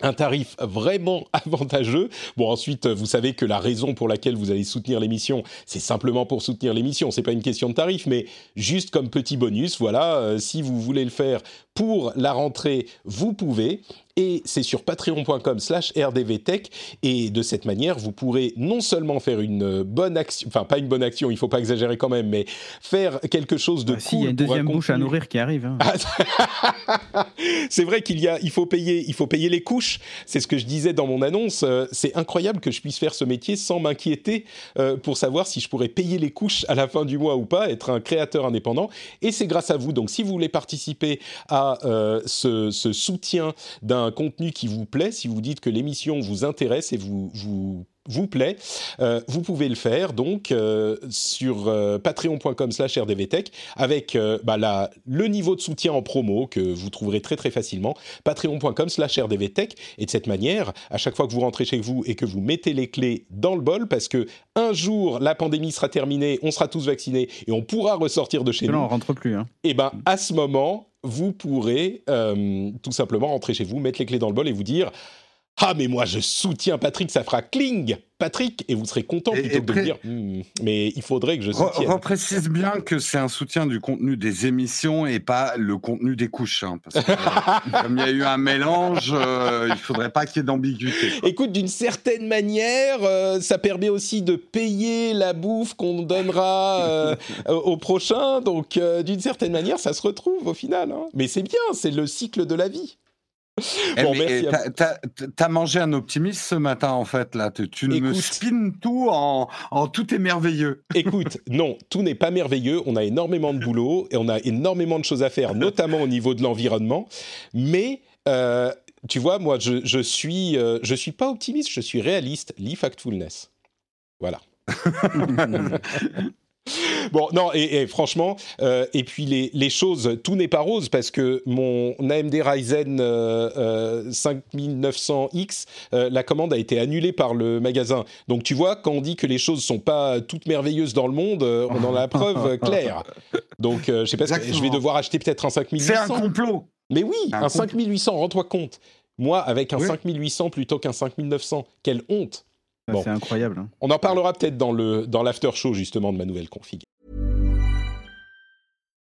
un tarif vraiment avantageux. Bon, ensuite, vous savez que la raison pour laquelle vous allez soutenir l'émission, c'est simplement pour soutenir l'émission. C'est pas une question de tarif, mais juste comme petit bonus, voilà, euh, si vous voulez le faire pour la rentrée, vous pouvez et c'est sur patreon.com slash rdvtech et de cette manière vous pourrez non seulement faire une bonne action, enfin pas une bonne action, il faut pas exagérer quand même, mais faire quelque chose de bah, cool. il y a une deuxième bouche à nourrir qui arrive. Hein. c'est vrai qu'il y a, il faut payer, il faut payer les couches. C'est ce que je disais dans mon annonce. Euh, c'est incroyable que je puisse faire ce métier sans m'inquiéter euh, pour savoir si je pourrais payer les couches à la fin du mois ou pas, être un créateur indépendant. Et c'est grâce à vous. Donc si vous voulez participer à euh, ce, ce soutien d'un contenu qui vous plaît, si vous dites que l'émission vous intéresse et vous, vous vous plaît, euh, vous pouvez le faire donc euh, sur euh, patreon.com slash rdvtech avec bah, la, le niveau de soutien en promo que vous trouverez très très facilement, patreon.com slash rdvtech et de cette manière, à chaque fois que vous rentrez chez vous et que vous mettez les clés dans le bol, parce que un jour la pandémie sera terminée, on sera tous vaccinés et on pourra ressortir de chez nous. Non, on rentre plus. Hein. Et eh ben à ce moment, vous pourrez tout simplement rentrer chez vous, mettre les clés dans le bol et vous dire ah mais moi je soutiens Patrick, ça fera cling Patrick et vous serez content plutôt que de dire hmm, mais il faudrait que je soutienne. On précise bien que c'est un soutien du contenu des émissions et pas le contenu des couches, hein, parce que euh, comme il y a eu un mélange, euh, il faudrait pas qu'il y ait d'ambiguïté. Écoute, d'une certaine manière, ça permet aussi de payer la bouffe qu'on donnera au prochain, donc d'une certaine manière, ça se retrouve au final. Hein. Mais c'est bien, c'est le cycle de la vie. Eh, bon, merci. T'as mangé un optimiste ce matin, en fait, là. Tu me spins tout en, tout est merveilleux. Écoute, non, tout n'est pas merveilleux. On a énormément de boulot et on a énormément de choses à faire, notamment au niveau de l'environnement. Mais. Euh, tu vois, moi, je, je suis, euh, je suis pas optimiste, je suis réaliste. Lee factfulness. Voilà. Bon, non, et, franchement, euh, et puis les, les, choses, tout n'est pas rose parce que mon AMD Ryzen 5900X, euh, euh, la commande a été annulée par le magasin. Donc tu vois, quand on dit que les choses sont pas toutes merveilleuses dans le monde, on en a la preuve claire. Donc je sais pas, je vais devoir acheter peut-être un 5800. C'est un complot. Mais oui, un, 5800, rends-toi compte. Moi, avec un 5800 plutôt qu'un 5900, quelle honte Ah, c'est incroyable. Hein. On en parlera peut-être dans le dans l'after show justement de ma nouvelle config.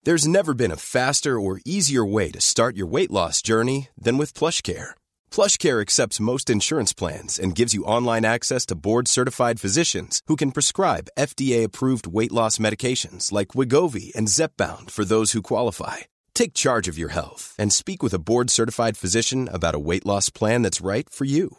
There's never been a faster or easier way to start your weight loss journey than with PlushCare. PlushCare accepts most insurance plans and gives you online access to board-certified physicians who can prescribe FDA-approved weight loss medications like Wigovi and Zepbound for those who qualify. Take charge of your health and speak with a board-certified physician about a weight loss plan that's right for you.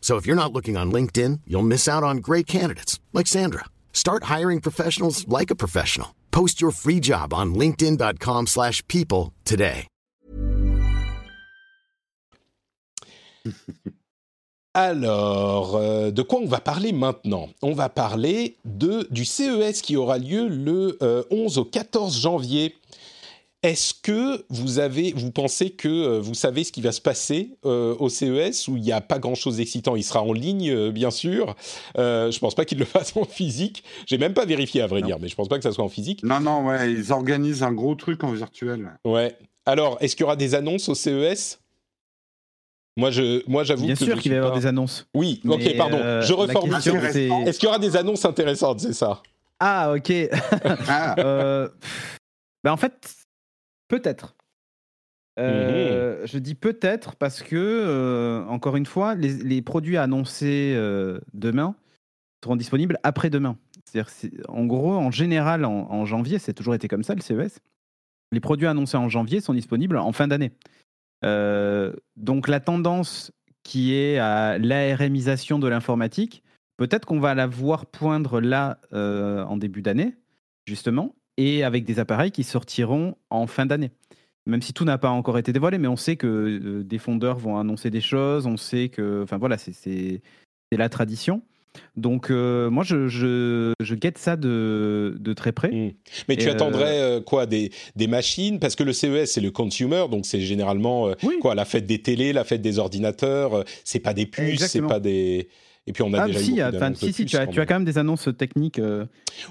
So if you're not looking on LinkedIn, you'll miss out on great candidates like Sandra. Start hiring professionals like a professional. Post your free job on linkedin.com/people today. Alors, euh, de quoi on va parler maintenant? On va parler de du CES qui aura lieu le euh, 11 au 14 janvier est-ce que vous avez, vous pensez que euh, vous savez ce qui va se passer euh, au CES où il n'y a pas grand-chose d'excitant? Il sera en ligne, euh, bien sûr. je ne pense pas qu'il le fasse en physique. J'ai même pas vérifié à vrai dire, mais je ne pense pas que ça soit en physique. Non, non, ouais, ils organisent un gros truc en virtuel. Ouais. Alors, est-ce qu'il y aura des annonces au CES moi, je, moi, j'avoue Bien sûr qu'il va y avoir des annonces. Oui, ok, pardon. je reformule. Est-ce qu'il y aura des annonces intéressantes, c'est ça? Ah, ok. ah. ben, en fait, Peut-être. Euh, je dis peut-être parce que, euh, encore une fois, les, produits annoncés euh, demain seront disponibles après-demain. C'est-à-dire, en gros, en général, en, janvier, c'est toujours été comme ça, le CES. Les produits annoncés en janvier sont disponibles en fin d'année. donc la tendance qui est à l'ARMisation de l'informatique, peut-être qu'on va la voir poindre là en début d'année, justement, et avec des appareils qui sortiront en fin d'année. Même si tout n'a pas encore été dévoilé, mais on sait que euh, des fondeurs vont annoncer des choses, on sait que, enfin voilà, c'est la tradition. Donc euh, moi, je, je, je, guette ça de, de très près. Mmh. Mais tu Et, attendrais euh, quoi des, des machines? Parce que le CES, c'est le consumer, donc c'est généralement euh, Oui. quoi la fête des télés, la fête des ordinateurs. euh, c'est pas des puces, c'est pas des. Et puis on a Ah, déjà si, enfin, si, tu as, tu as quand même des annonces techniques, euh,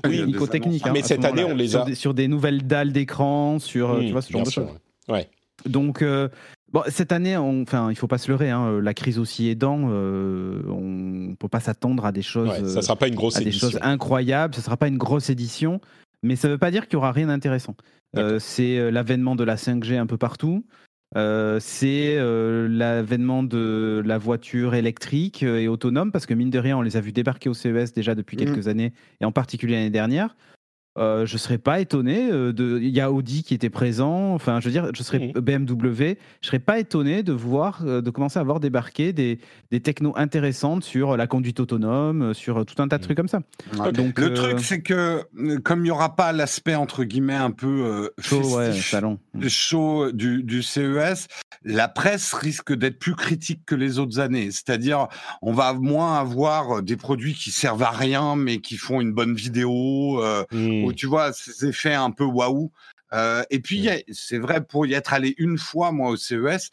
Oui, technico-techniques. annonces. hein, Mais ce cette année, on les sur a- des, sur des nouvelles dalles d'écran, sur euh, Mmh, tu vois, ce genre de choses. ouais. Ouais. Donc, euh, bon, cette année, on, enfin, il faut pas se leurrer. hein, la crise aussi aidant, euh, on peut pas s'attendre à des choses, Ouais, euh, ça sera pas une grosse à des édition. choses incroyables. Ce sera pas une grosse édition, mais ça veut pas dire qu'il y aura rien d'intéressant. Euh, c'est euh, l'avènement de la 5G un peu partout. Euh, c'est euh, l'avènement de la voiture électrique euh, et autonome, parce que mine de rien, on les a vus débarquer au CES déjà depuis Mhm. quelques années, et en particulier l'année dernière. Euh, je serais pas étonné euh, de. Il y a Audi qui était présent. Enfin, je veux dire, je serais Mhm. BMW. Je serais pas étonné de voir, euh, de commencer à voir débarquer des, des technos intéressantes sur la conduite autonome, sur tout un tas de Mhm. trucs comme ça. Ouais. Donc, le euh, truc, c'est que comme il n'y aura pas l'aspect entre guillemets un peu euh, chaud, ouais, festif, salon. chaud du, du CES, la presse risque d'être plus critique que les autres années. C'est-à-dire, on va moins avoir des produits qui servent à rien, mais qui font une bonne vidéo, euh, Mmh. Tu vois ces effets un peu waouh. Euh, et puis, c'est vrai, pour y être allé une fois, moi, au CES,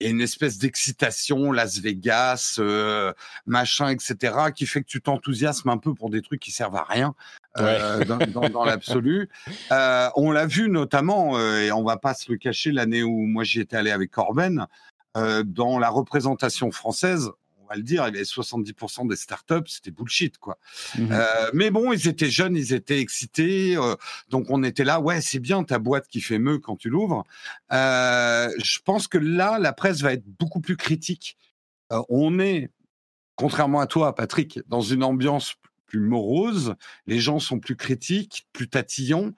il y a une espèce d'excitation, Las Vegas, euh, machin, etc., qui fait que tu t'enthousiasmes un peu pour des trucs qui servent à rien euh, dans, dans- dans l'absolu. Euh, on l'a vu notamment, et on va pas se le cacher, l'année où moi j'y étais allé avec Corben, dans la représentation française, on va le dire, il y avait 70% des startups, c'était bullshit, quoi. Mhm. Euh, mais bon, ils étaient jeunes, ils étaient excités, euh, donc on était là, ouais, c'est bien ta boîte qui fait meu quand tu l'ouvres. Euh, je pense que là, la presse va être beaucoup plus critique. On est, contrairement à toi, Patrick, dans une ambiance plus morose. Les gens sont plus critiques, plus tatillons.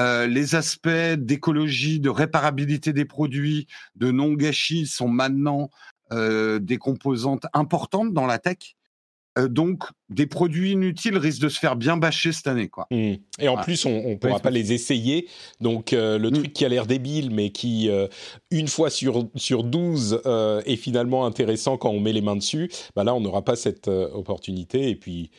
Euh, les aspects d'écologie, de réparabilité des produits, de non gâchis sont maintenant des composantes importantes dans la tech. Euh, donc, des produits inutiles risquent de se faire bien bâcher cette année, quoi. Mmh. Et en plus, on ne pourra pas les essayer. Donc, euh, le Mm. truc qui a l'air débile, mais qui, euh, une fois sur, sur 12, euh, est finalement intéressant quand on met les mains dessus, bah là, on n'aura pas cette euh, opportunité. Et puis,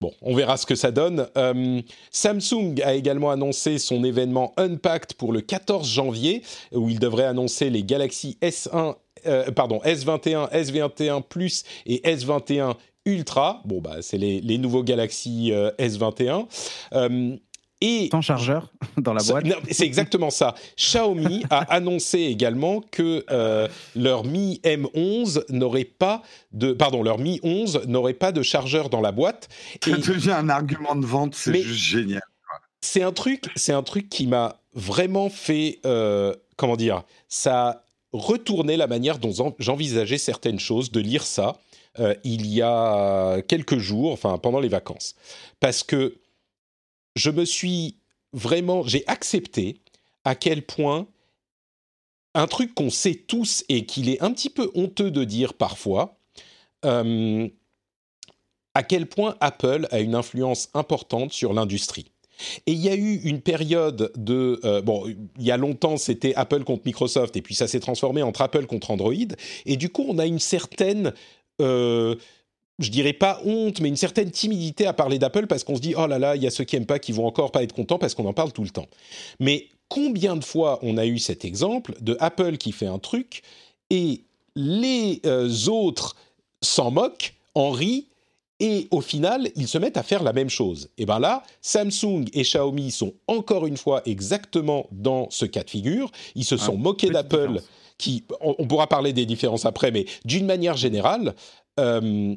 bon, on verra ce que ça donne. Euh, Samsung a également annoncé son événement Unpacked pour le 14 janvier, où il devrait annoncer les Galaxy S1, euh, pardon, S21, S21 Plus et S21 Ultra. Bon, bah, c'est les, les nouveaux Galaxy euh, S21. Euh, et Sans chargeur dans la boîte. c'est exactement ça. Xiaomi a annoncé également que euh, leur Mi M11 n'aurait pas de, pardon, leur Mi 11 n'aurait pas de chargeur dans la boîte. Ça devient un argument de vente, c'est juste génial. c'est un truc, c'est un truc qui m'a vraiment fait, euh, comment dire, ça retourné la manière dont j'en- j'envisageais certaines choses, de lire ça euh, il y a quelques jours, enfin pendant les vacances, parce que je me suis vraiment, j'ai accepté à quel point un truc qu'on sait tous et qu'il est un petit peu honteux de dire parfois, euh, à quel point Apple a une influence importante sur l'industrie. Et il y a eu une période de... euh, bon, il y a longtemps, c'était Apple contre Microsoft, et puis ça s'est transformé entre Apple contre Android, et du coup, on a une certaine... euh, je dirais pas honte, mais une certaine timidité à parler d'Apple parce qu'on se dit oh là là, il y a ceux qui aiment pas qui vont encore pas être contents parce qu'on en parle tout le temps. Mais combien de fois on a eu cet exemple de Apple qui fait un truc et les euh, autres s'en moquent, en rient et au final, ils se mettent à faire la même chose. Et bien là, Samsung et Xiaomi sont encore une fois exactement dans ce cas de figure. Ils se sont moqués d'Apple, qui, on, on pourra parler des différences après, mais d'une manière générale, euh,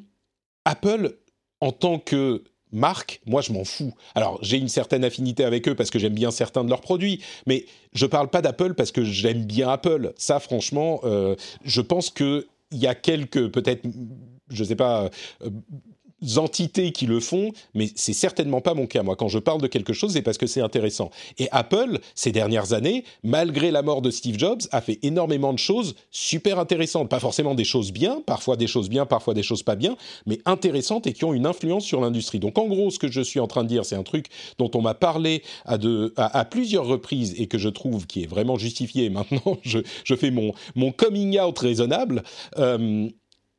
Apple, en tant que marque, moi je m'en fous. Alors j'ai une certaine affinité avec eux parce que j'aime bien certains de leurs produits, mais je parle pas d'Apple parce que j'aime bien Apple. Ça, franchement, euh, je pense que il y a quelques peut-être, je sais pas. euh, entités qui le font, mais c'est certainement pas mon cas. Moi, quand je parle de quelque chose, c'est parce que c'est intéressant. Et Apple, ces dernières années, malgré la mort de Steve Jobs, a fait énormément de choses super intéressantes. Pas forcément des choses bien, parfois des choses bien, parfois des choses pas bien, mais intéressantes et qui ont une influence sur l'industrie. Donc, en gros, ce que je suis en train de dire, c'est un truc dont on m'a parlé à, plusieurs reprises et que je trouve qui est vraiment justifié. Maintenant, je, fais mon, mon coming out raisonnable. Euh,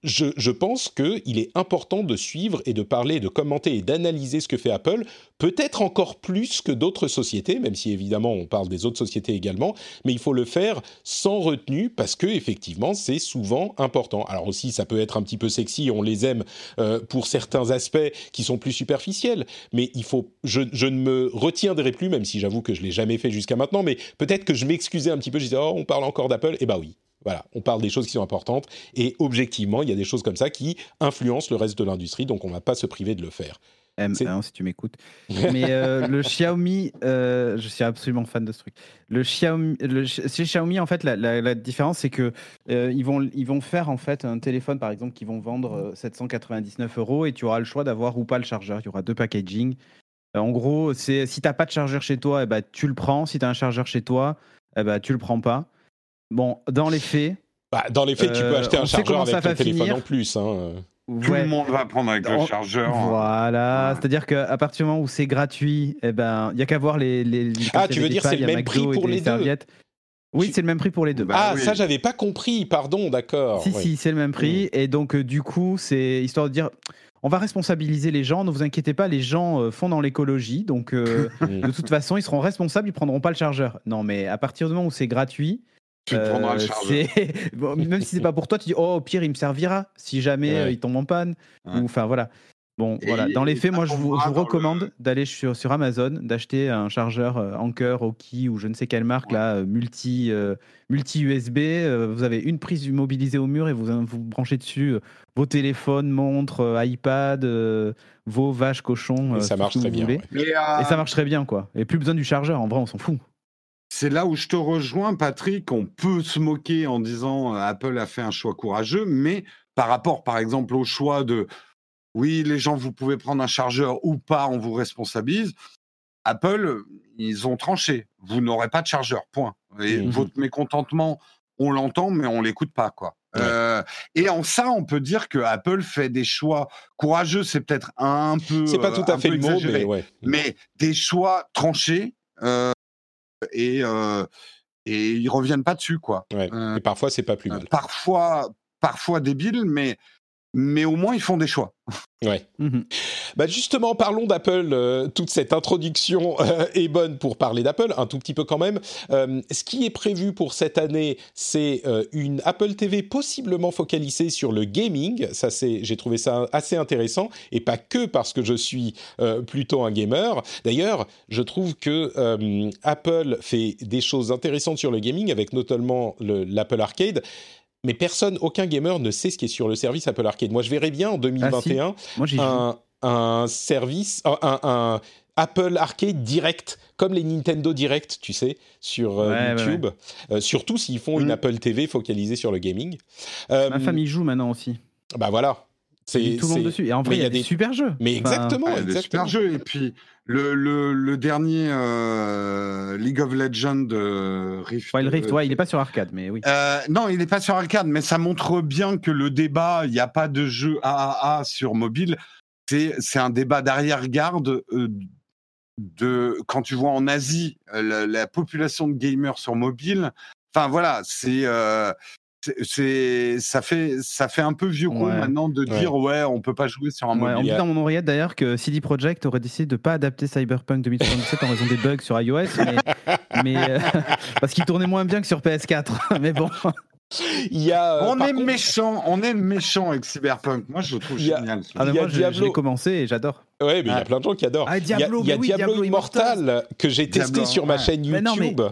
je, pense qu'il est important de suivre et de parler, de commenter et d'analyser ce que fait Apple, peut-être encore plus que d'autres sociétés, même si évidemment on parle des autres sociétés également, mais il faut le faire sans retenue parce que effectivement c'est souvent important. Alors aussi ça peut être un petit peu sexy, on les aime euh, pour certains aspects qui sont plus superficiels, mais il faut, je, ne me retiendrai plus, même si j'avoue que je l'ai jamais fait jusqu'à maintenant, mais peut-être que je m'excusais un petit peu, je disais oh on parle encore d'Apple, et bah ben oui, voilà, on parle des choses qui sont importantes et objectivement, il y a des choses comme ça qui influencent le reste de l'industrie, donc on ne va pas se priver de le faire. M1 si tu m'écoutes. Mais euh, le Xiaomi, euh, je suis absolument fan de ce truc. Le Xiaomi, le, chez Xiaomi, en fait, la, la, différence, c'est que euh, ils, vont, ils vont faire en fait un téléphone, par exemple, qui vont vendre 799 euros et tu auras le choix d'avoir ou pas le chargeur. Il y aura deux packaging. en gros, c'est si tu n'as pas de chargeur chez toi, eh ben, tu le prends. Si tu as un chargeur chez toi, eh ben, tu le prends pas. Bon, dans les faits. Bah, dans les faits, tu peux acheter un chargeur avec ton téléphone en plus. Hein. Tout le monde va prendre avec le chargeur. Hein. Voilà, c'est-à-dire qu'à partir du moment où c'est gratuit, eh ben, il n'y a qu'à voir les, les, Ah, tu veux dire c'est le même prix pour les deux oui, c'est le même prix pour les deux. Bah ah, ça, j'avais pas compris, pardon, d'accord. Si, si, c'est le même prix. Et donc, euh, du coup, c'est histoire de dire on va responsabiliser les gens, ne vous inquiétez pas, les gens euh, font dans l'écologie. Donc, euh, de toute façon, ils seront responsables, ils prendront pas le chargeur. Non, mais à partir du moment où c'est gratuit, tu te prendras le euh, chargeur. même si c'est pas pour toi, tu dis oh au pire il me servira si jamais euh, il tombe en panne. Ou enfin voilà. Bon voilà. Dans les faits, moi je vous, recommande d'aller sur, sur Amazon, d'acheter un chargeur euh, Anker, Oki ou je ne sais quelle marque là, multi multi USB. vous avez une prise mobilisée au mur et vous vous branchez dessus vos téléphones, montres, iPad, vos vaches, cochons. Et ça marche très bien. Et ça marche très bien quoi. Et plus besoin du chargeur. En vrai, on s'en fout. C'est là où je te rejoins, Patrick. On peut se moquer en disant euh, Apple a fait un choix courageux, mais par rapport, par exemple, au choix de oui, les gens, vous pouvez prendre un chargeur ou pas, on vous responsabilise. Apple, ils ont tranché. Vous n'aurez pas de chargeur, point. Et mmh votre mécontentement, on l'entend, mais on l'écoute pas, quoi. Euh, et en ça, on peut dire que Apple fait des choix courageux. C'est peut-être un peu. C'est pas tout à fait le mot, mais ouais. Mais des choix tranchés. Euh, et, et ils reviennent pas dessus, quoi. Et parfois, c'est pas plus mal. Parfois, parfois débile, mais mais au moins ils font des choix. Ouais. Mmh bah justement, parlons d'Apple. Euh, toute cette introduction euh, est bonne pour parler d'Apple, un tout petit peu quand même. Euh, ce qui est prévu pour cette année, c'est une Apple TV possiblement focalisée sur le gaming. Ça, c'est, j'ai trouvé ça assez intéressant, et pas que parce que je suis plutôt un gamer. D'ailleurs, je trouve que Apple fait des choses intéressantes sur le gaming, avec notamment l'Apple Arcade mais personne, aucun gamer ne sait ce qui est sur le service Apple Arcade. Moi, je verrais bien en 2021 ah, un, service, un, Apple Arcade direct, comme les Nintendo Direct, tu sais, sur euh, YouTube. Euh, surtout s'ils font une mm. Apple TV focalisée sur le gaming. Euh, Ma famille joue maintenant aussi. Bah voilà. C'est tout le monde dessus. Et en vrai, il y, a des super jeux. Mais exactement, ah, Des super jeux. Et puis le, le, le dernier euh, League of Legends euh, Rift. Wild Rift, euh, ouais, il n'est pas sur arcade, mais oui. Euh, non, il n'est pas sur arcade, mais ça montre bien que le débat, il n'y a pas de jeu AAA sur mobile. C'est c'est un débat d'arrière-garde. de quand tu vois en Asie la, la, population de gamers sur mobile. Enfin voilà, c'est c'est ça fait ça fait un peu vieux con maintenant de dire ouais. on peut pas jouer sur un mobile. On dit dans mon oreillette d'ailleurs que CD Projekt aurait décidé de pas adapter Cyberpunk 2077 en raison des bugs sur iOS, mais, euh, parce qu'il tournait moins bien que sur PS4. mais bon. Il y a, euh, on est méchant, on est méchant avec Cyberpunk. Moi, je le trouve génial. Ah, moi, je, l'ai commencé et j'adore. Ouais, mais il y a plein de gens qui adorent. Ah, Diablo, il y a, Diablo, Immortal, que j'ai testé sur ma chaîne YouTube.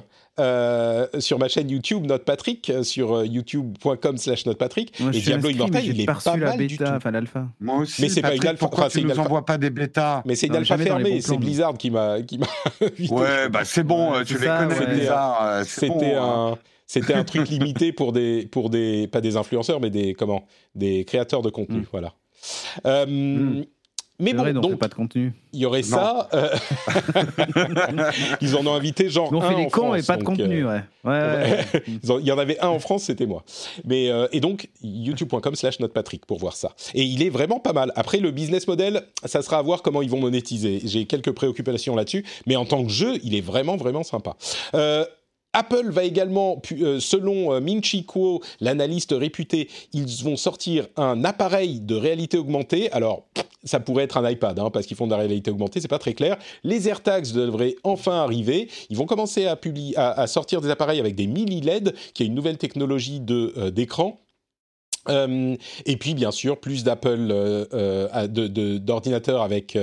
Euh, sur ma chaîne YouTube Note Patrick euh, sur euh, youtube.com slash Note Patrick et Diablo Immortal il est pas mal la bêta, du tout. Enfin l'alpha. Moi aussi. Mais c'est pas une alpha. Pourquoi tu nous envoies pas des bêtas? Mais c'est une alpha fermée. C'est Blizzard qui m'a qui m'a. ouais bah c'est bon. tu les connais Blizzard. C'était un. C'était un truc limité pour des, pour des, pas des influenceurs, mais des, comment, des créateurs de contenu, mm. voilà. Euh, mm. Mais bon, donc, pas de contenu. Il y aurait ça. Euh, ils en ont invité genre. on fait les cons et pas de contenu, euh, ouais. il y en avait un en France, c'était moi. Mais euh, et donc youtube.com/slash Patrick pour voir ça. Et il est vraiment pas mal. Après le business model, ça sera à voir comment ils vont monétiser. J'ai quelques préoccupations là-dessus, mais en tant que jeu, il est vraiment vraiment sympa. Apple va également, selon Ming Chi Kuo, l'analyste réputé, ils vont sortir un appareil de réalité augmentée. Alors, ça pourrait être un iPad, hein, parce qu'ils font de la réalité augmentée, c'est pas très clair. Les AirTags devraient enfin arriver. Ils vont commencer à, publier, à, sortir des appareils avec des mini LED, qui est une nouvelle technologie euh, d'écran. Euh, et puis bien sûr plus d'Apple euh, d'ordinateurs avec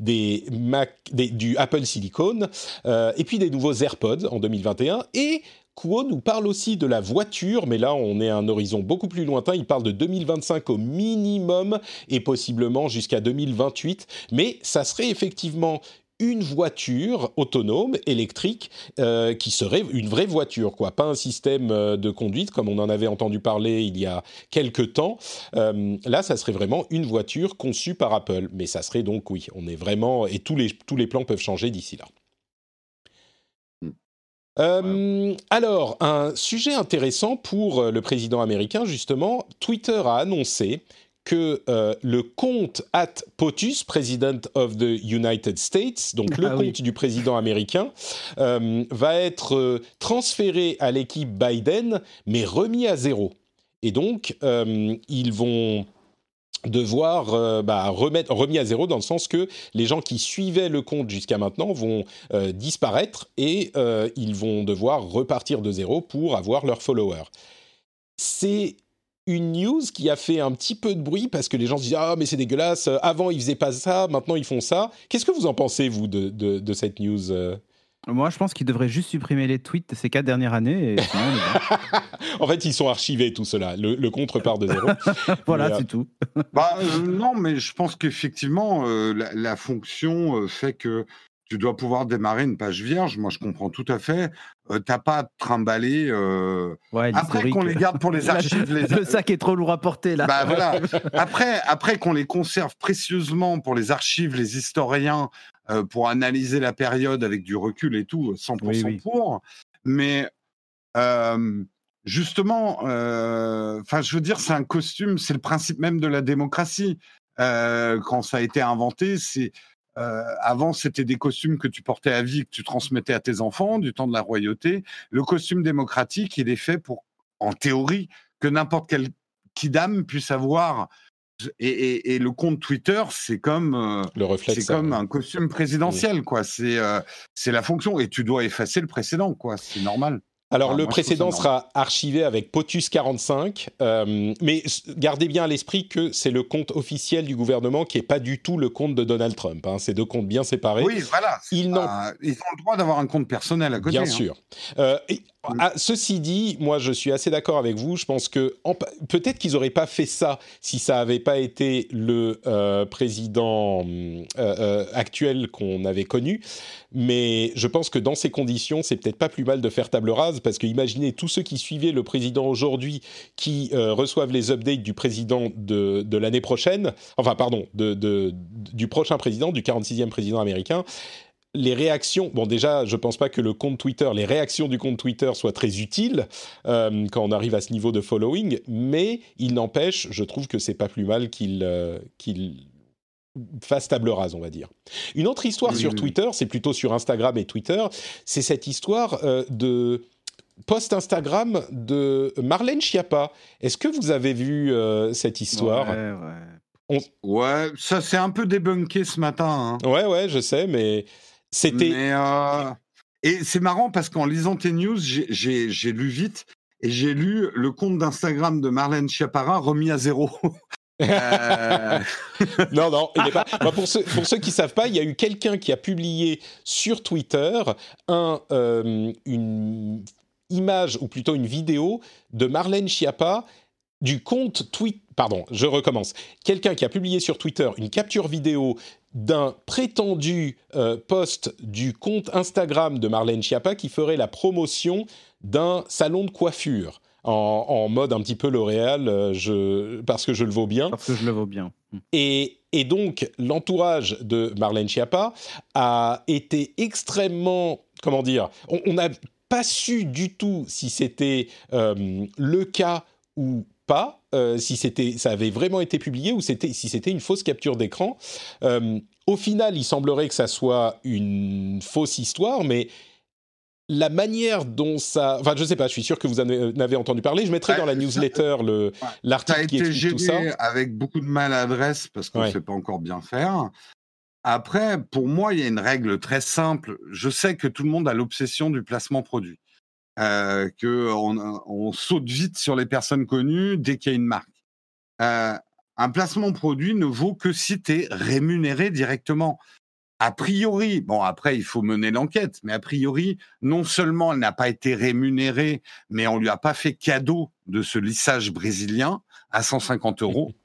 des Mac du Apple Silicon et puis des nouveaux AirPods en 2021 et Kuo nous parle aussi de la voiture, mais là on est à un horizon beaucoup plus lointain. Il parle de 2025 au minimum et possiblement jusqu'à 2028. Mais ça serait effectivement une voiture autonome, électrique, euh, qui serait une vraie voiture, quoi, pas un système euh, de conduite comme on en avait entendu parler il y a quelques temps. Euh, là, ça serait vraiment une voiture conçue par Apple, mais ça serait donc oui, on est vraiment et tous les tous les plans peuvent changer d'ici là. Euh, alors, un sujet intéressant pour le président américain, justement, Twitter a annoncé que euh, le compte at POTUS, President of the United States, donc le ah compte du président américain, va être transféré à l'équipe Biden, mais remis à zéro. Et donc, ils vont devoir euh, bah, remettre remis à zéro dans le sens que les gens qui suivaient le compte jusqu'à maintenant vont euh, disparaître et euh, ils vont devoir repartir de zéro pour avoir leurs followers. C'est une news qui a fait un petit peu de bruit parce que les gens se disent ah mais c'est dégueulasse avant ils faisaient pas ça maintenant ils font ça qu'est-ce que vous en pensez vous de, de cette news moi, je pense qu'ils devraient juste supprimer les tweets de ces quatre dernières années. en fait, ils sont archivés, tout cela. Le, compte repart de zéro. voilà, euh, c'est tout. bah, euh, non, mais je pense qu'effectivement, euh, la, fonction fait que tu dois pouvoir démarrer une page vierge. Moi, je comprends tout à fait. Tu T'as pas à trimballer. après qu'on les garde pour les archives. Le sac est trop lourd à porter là. Bah, voilà. Après, après qu'on les conserve précieusement pour les archives, les historiens, euh, pour analyser la période avec du recul et tout, 100% pour. Mais justement, enfin, je veux dire, c'est un costume, c'est le principe même de la démocratie. quand ça a été inventé, c'est avant, c'était des costumes que tu portais à vie, que tu transmettais à tes enfants du temps de la royauté. Le costume démocratique, il est fait pour, en théorie, que n'importe quel kidam puisse avoir et, le compte Twitter, c'est comme euh, le c'est comme un costume présidentiel, quoi. C'est euh, c'est la fonction et tu dois effacer le précédent, quoi. C'est normal. Alors le précédent sera archivé avec POTUS 45, euh, mais gardez bien à l'esprit que c'est le compte officiel du gouvernement qui n'est pas du tout le compte de Donald Trump. Hein. C'est deux comptes bien séparés. Oui, voilà. Ils, ont le droit d'avoir un compte personnel à côté. Bien hein. sûr. Mm. Ah, ceci dit, moi je suis assez d'accord avec vous. Je pense que peut-être qu'ils n'auraient pas fait ça si ça n'avait pas été le euh, président euh, euh, actuel qu'on avait connu. Mais je pense que dans ces conditions, c'est peut-être pas plus mal de faire table rase parce que imaginez tous ceux qui suivaient le président aujourd'hui, qui reçoivent les updates du président de, l'année prochaine, enfin pardon, du prochain président, du 46e président américain les réactions, bon déjà, je pense pas que le compte Twitter, les réactions du compte Twitter soient très utiles euh, quand on arrive à ce niveau de following, mais il n'empêche, je trouve que c'est pas plus mal qu'il euh, qu'il fasse table rase, on va dire. Une autre histoire sur Twitter, c'est plutôt sur Instagram et Twitter, c'est cette histoire euh, de post Instagram de Marlène Schiappa. Est-ce que vous avez vu cette histoire? Ouais, ouais. ça s'est un peu débunké ce matin. Hein. Ouais, ouais, je sais, mais c'était. Euh, et c'est marrant parce qu'en lisant tes news, j'ai lu vite et j'ai lu le compte d'Instagram de Marlène Schiapara remis à zéro. Euh. non, non, il pas. pour, ceux, pour ceux qui ne savent pas, il y a eu quelqu'un qui a publié sur Twitter un, euh, une image, ou plutôt une vidéo de Marlène Schiappa du compte tweet. Pardon, je recommence. Quelqu'un qui a publié sur Twitter une capture vidéo d'un prétendu euh, post du compte Instagram de Marlène Schiappa qui ferait la promotion d'un salon de coiffure. En, mode un petit peu L'Oréal, euh, je, parce que je le vaux bien. Parce que je le vaux bien. Et, et donc, l'entourage de Marlène Schiappa a été extrêmement, comment dire, on n'a pas su du tout si c'était euh, le cas ou pas euh, si c'était, ça avait vraiment été publié ou c'était, si c'était une fausse capture d'écran. Euh, au final, il semblerait que ça soit une fausse histoire, mais la manière dont ça, enfin, je sais pas, je suis sûr que vous en avez entendu parler. Je mettrai Ouais, dans la newsletter le l'article qui explique tout ça. avec beaucoup de maladresse parce qu'on ne Ouais. sait pas encore bien faire. Après, pour moi, il y a une règle très simple. Je sais que tout le monde a l'obsession du placement produit. Euh, que on, on saute vite sur les personnes connues dès qu'il y a une marque. Euh, un placement produit ne vaut que si tu es rémunéré directement. A priori, bon après il faut mener l'enquête, mais a priori, non seulement elle n'a pas été rémunérée, mais on lui a pas fait cadeau de ce lissage brésilien à 150 euros.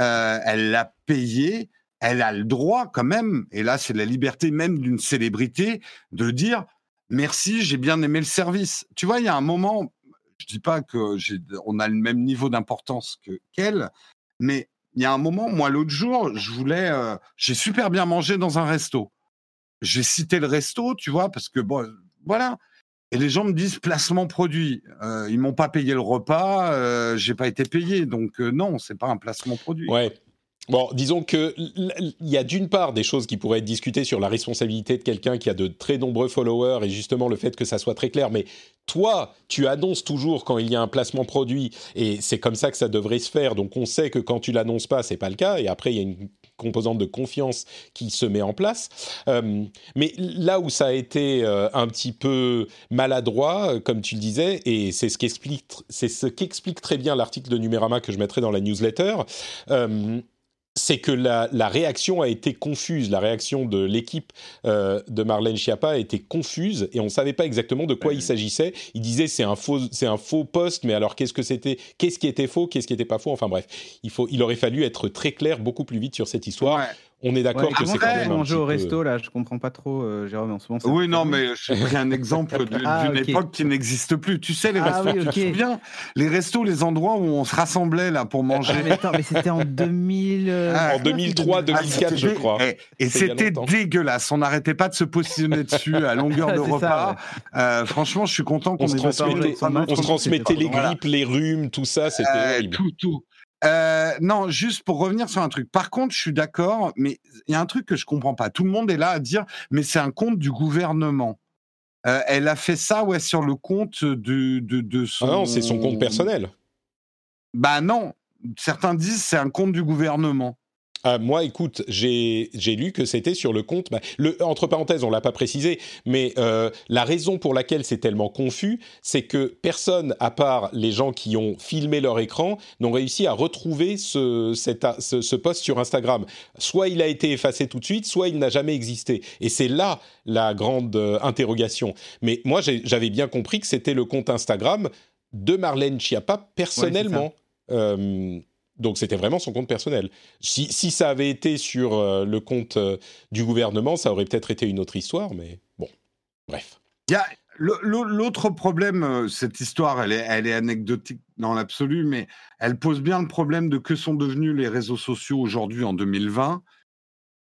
Euh, elle l'a payé, elle a le droit quand même, et là c'est la liberté même d'une célébrité de dire merci, j'ai bien aimé le service. Tu vois, il y a un moment, je dis pas que on a le même niveau d'importance que qu'elle, mais il y a un moment, moi l'autre jour, je voulais, euh, j'ai super bien mangé dans un resto. J'ai cité le resto, tu vois, parce que bon, voilà. Et les gens me disent placement produit. Euh, ils m'ont pas payé le repas, euh, j'ai pas été payé, donc euh, non, c'est pas un placement produit. Bon, disons que l- l- il y a d'une part des choses qui pourraient être discutées sur la responsabilité de quelqu'un qui a de très nombreux followers et justement le fait que ça soit très clair. Mais toi, tu annonces toujours quand il y a un placement produit et c'est comme ça que ça devrait se faire. Donc on sait que quand tu l'annonces pas, c'est pas le cas. Et après, il y a une composante de confiance qui se met en place. Euh, mais là où ça a été euh, un petit peu maladroit, euh, comme tu le disais, et c'est ce qu'explique, c'est très bien l'article de Numérama que je mettrai dans la newsletter. C'est que la, la réaction a été confuse. La réaction de l'équipe euh, de Marlène Schiappa a été confuse et on ne savait pas exactement de quoi il s'agissait. Il disait c'est un faux, c'est un faux poste, mais alors qu'est-ce que c'était? Qu'est-ce qui était faux? Qu'est-ce qui n'était pas faux? Enfin bref, il faut, il aurait fallu être très clair beaucoup plus vite sur cette histoire. Ouais. On est d'accord Ouais, que c'est quand même manger au peu- resto là Je comprends pas trop, euh, Jérôme. En ce moment, Oui, non, mais j'ai pris un exemple d'une Ah, d'une époque qui n'existe plus. Tu sais, les Ah restos, oui, tu te souviens Les restos, les endroits où on se rassemblait là pour manger. Ah, mais attends, mais c'était en 2000. euh, Ah, En 2003, Ah, 2004, c'était je crois. Et, et C'était dégueulasse. On n'arrêtait pas de se positionner dessus à longueur de ça, repas. Euh, franchement, je suis content qu'on On se transmettait, on se transmettait les grippes, les rhumes, tout ça, c'était horrible. tout, tout. Euh, non, juste pour revenir sur un truc. Par contre, je suis d'accord, mais il y a un truc que je comprends pas. Tout le monde est là à dire, mais c'est un compte du gouvernement. Euh, elle a fait ça, ouais, sur le compte de, de, de son. Ah non, c'est son compte personnel. Bah non. Certains disent c'est un compte du gouvernement. Ah, moi, écoute, j'ai lu que c'était sur le compte. bah, le, entre parenthèses, on l'a pas précisé, mais euh, la raison pour laquelle c'est tellement confus, c'est que personne, à part les gens qui ont filmé leur écran, n'ont réussi à retrouver ce, cet, ce, ce post sur Instagram. Soit il a été effacé tout de suite, soit il n'a jamais existé. Et c'est là la grande euh, interrogation. Mais moi, j'avais bien compris que c'était le compte Instagram de Marlène Schiappa personnellement. Euh, donc c'était vraiment son compte personnel. Si, si ça avait été sur euh, le compte euh, du gouvernement, ça aurait peut-être été une autre histoire, mais bon, bref. Il y a le- le- l'autre problème, euh, cette histoire, elle est, elle est anecdotique dans l'absolu, mais elle pose bien le problème de que sont devenus les réseaux sociaux aujourd'hui en 2020.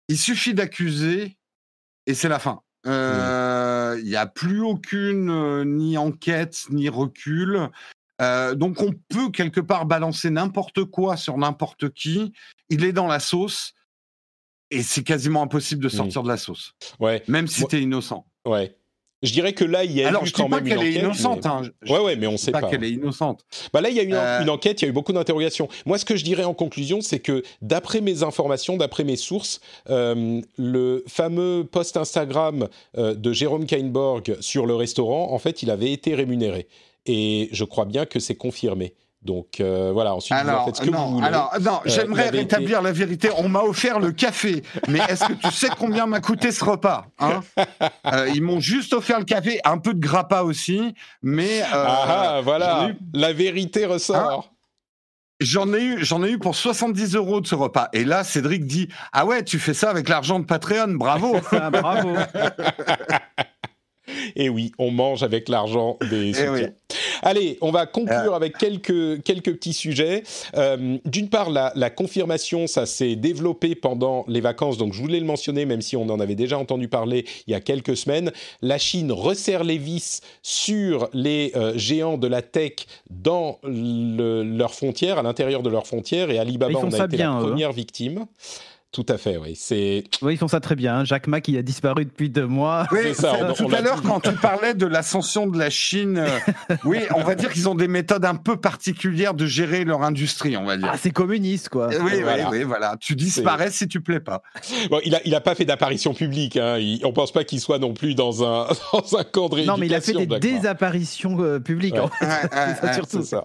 Il suffit d'accuser et c'est la fin. Euh, Il n'y a plus aucune ni enquête ni recul. Euh, donc on peut quelque part balancer n'importe quoi sur n'importe qui. Il est dans la sauce et c'est quasiment impossible de sortir de la sauce, Ouais, même si tu es innocent. ouais. Je dirais que là, il y a Alors eu je quand dis pas une qu'elle est enquête, innocente. mais- hein. Je- Ouais, ouais, mais on je sait pas pas. qu'elle est innocente. Bah là, il y a eu une, Euh, une enquête, il y a eu beaucoup d'interrogations. Moi, ce que je dirais en conclusion, c'est que d'après mes informations, d'après mes sources, euh, le fameux post Instagram euh, de Jérôme Kainborg sur le restaurant, en fait, il avait été rémunéré. Et je crois bien que c'est confirmé. Donc euh, voilà, ensuite vous en Alors, faites ce que non, vous voulez. alors, non, Euh, j'aimerais rétablir la vérité. On m'a offert le café, mais est-ce que tu sais combien m'a coûté ce repas hein? Euh, Ils m'ont juste offert le café, un peu de grappa aussi, mais euh, ah, ah, voilà, eu- la vérité ressort. J'en ai eu, j'en ai eu pour 70 euros de ce repas. Et là, Cédric dit Ah ouais, tu fais ça avec l'argent de Patreon, bravo. Ça, bravo. Et oui, on mange avec l'argent des Eh soutiens. oui. Allez, on va conclure avec quelques, quelques petits sujets. Euh, D'une part, la, la confirmation, ça s'est développé pendant les vacances, donc je voulais le mentionner, même si on en avait déjà entendu parler il y a quelques semaines. La Chine resserre les vis sur les euh, géants de la tech dans le- leurs frontières, à l'intérieur de leurs frontières, et Alibaba en a été bien, la eux, hein. première victime. Tout à fait, oui. C'est. Oui, ils font ça très bien. hein. Jacques Ma qui a disparu depuis deux mois. Oui, C'est ça, c'est- on- on tout à l'heure, dit. quand tu parlais de l'ascension de la Chine, euh, oui, on va dire qu'ils ont des méthodes un peu particulières de gérer leur industrie, on va dire. Ah, c'est communiste, quoi. oui, oui, voilà. oui, voilà. Tu disparais si tu plais pas. Bon, il a, il a pas fait d'apparition publique. Hein. Il- on pense pas qu'il soit non plus dans un dans un camp de. Non, mais il a fait des désapparitions euh, publiques. Ouais. en fait. Ouais, ouais, C'est ça, ouais, surtout. C'est ça.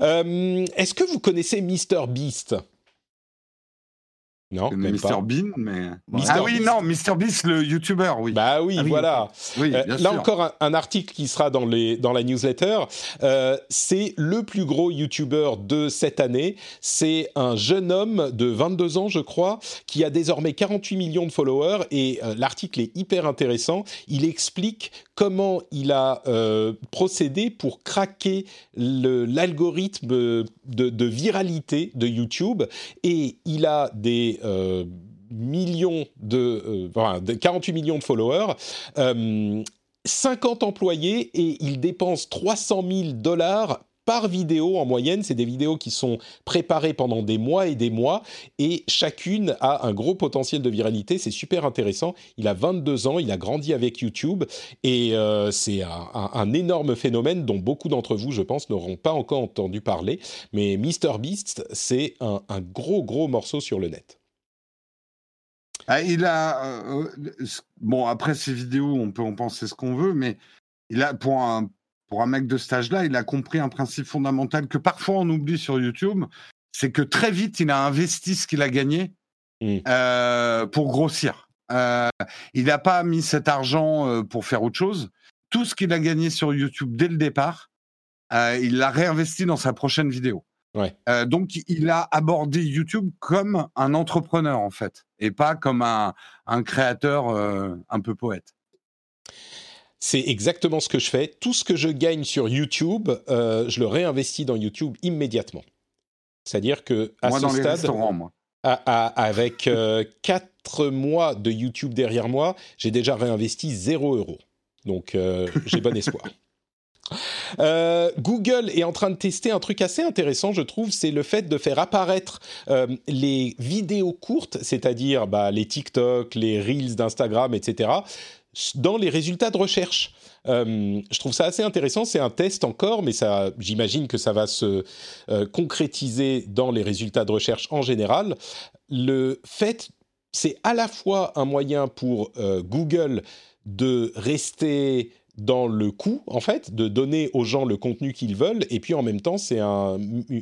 Euh, Est-ce que vous connaissez Mr Beast? Non, Mr. Bean, mais. Mr. Ah oui, Beast. non, Mr Beast, le YouTuber, oui. Bah oui, Ah oui, voilà. oui, Euh, là sûr. encore un, un article qui sera dans, les, dans la newsletter. Euh, c'est le plus gros YouTuber de cette année. C'est un jeune homme de 22 ans, je crois, qui a désormais 48 millions de followers. Et euh, l'article est hyper intéressant. Il explique comment il a procédé pour craquer l'algorithme de, de viralité de YouTube. Et il a des... euh, millions de, euh, enfin, de 48 millions de followers, euh, 50 employés et il dépense 300 000 dollars par vidéo en moyenne. C'est des vidéos qui sont préparées pendant des mois et des mois et chacune a un gros potentiel de viralité. C'est super intéressant. Il a 22 ans, il a grandi avec YouTube et euh, c'est un énorme phénomène dont beaucoup d'entre vous, je pense, n'auront pas encore entendu parler. Mais MrBeast, c'est un, un gros, gros morceau sur le net. Ah, il a. euh, euh, bon, après ces vidéos, on peut en penser ce qu'on veut, mais il a, pour un, pour un mec de cet âge-là, il a compris un principe fondamental que parfois on oublie sur YouTube c'est que très vite, il a investi ce qu'il a gagné Mm. euh, pour grossir. Euh, il n'a pas mis cet argent pour faire autre chose. Tout ce qu'il a gagné sur YouTube dès le départ, il l'a réinvesti dans sa prochaine vidéo. Ouais. Euh, donc, il a abordé YouTube comme un entrepreneur, en fait, et pas comme un, un créateur euh, un peu poète. C'est exactement ce que je fais. Tout ce que je gagne sur YouTube, euh, je le réinvestis dans YouTube immédiatement. C'est-à-dire que à moi, ce dans les stade, restaurants, moi. à- à- avec euh, quatre mois de YouTube derrière moi, j'ai déjà réinvesti 0 euros. Donc j'ai bon espoir. Euh, Google est en train de tester un truc assez intéressant, je trouve, c'est le fait de faire apparaître euh, les vidéos courtes, c'est-à-dire bah, les TikTok, les Reels d'Instagram, etc., dans les résultats de recherche. Euh, je trouve ça assez intéressant. C'est un test encore, mais j'imagine que ça va se concrétiser dans les résultats de recherche en général. Le fait, c'est à la fois un moyen pour Google de rester dans le coût, en fait, de donner aux gens le contenu qu'ils veulent, et puis en même temps, c'est un,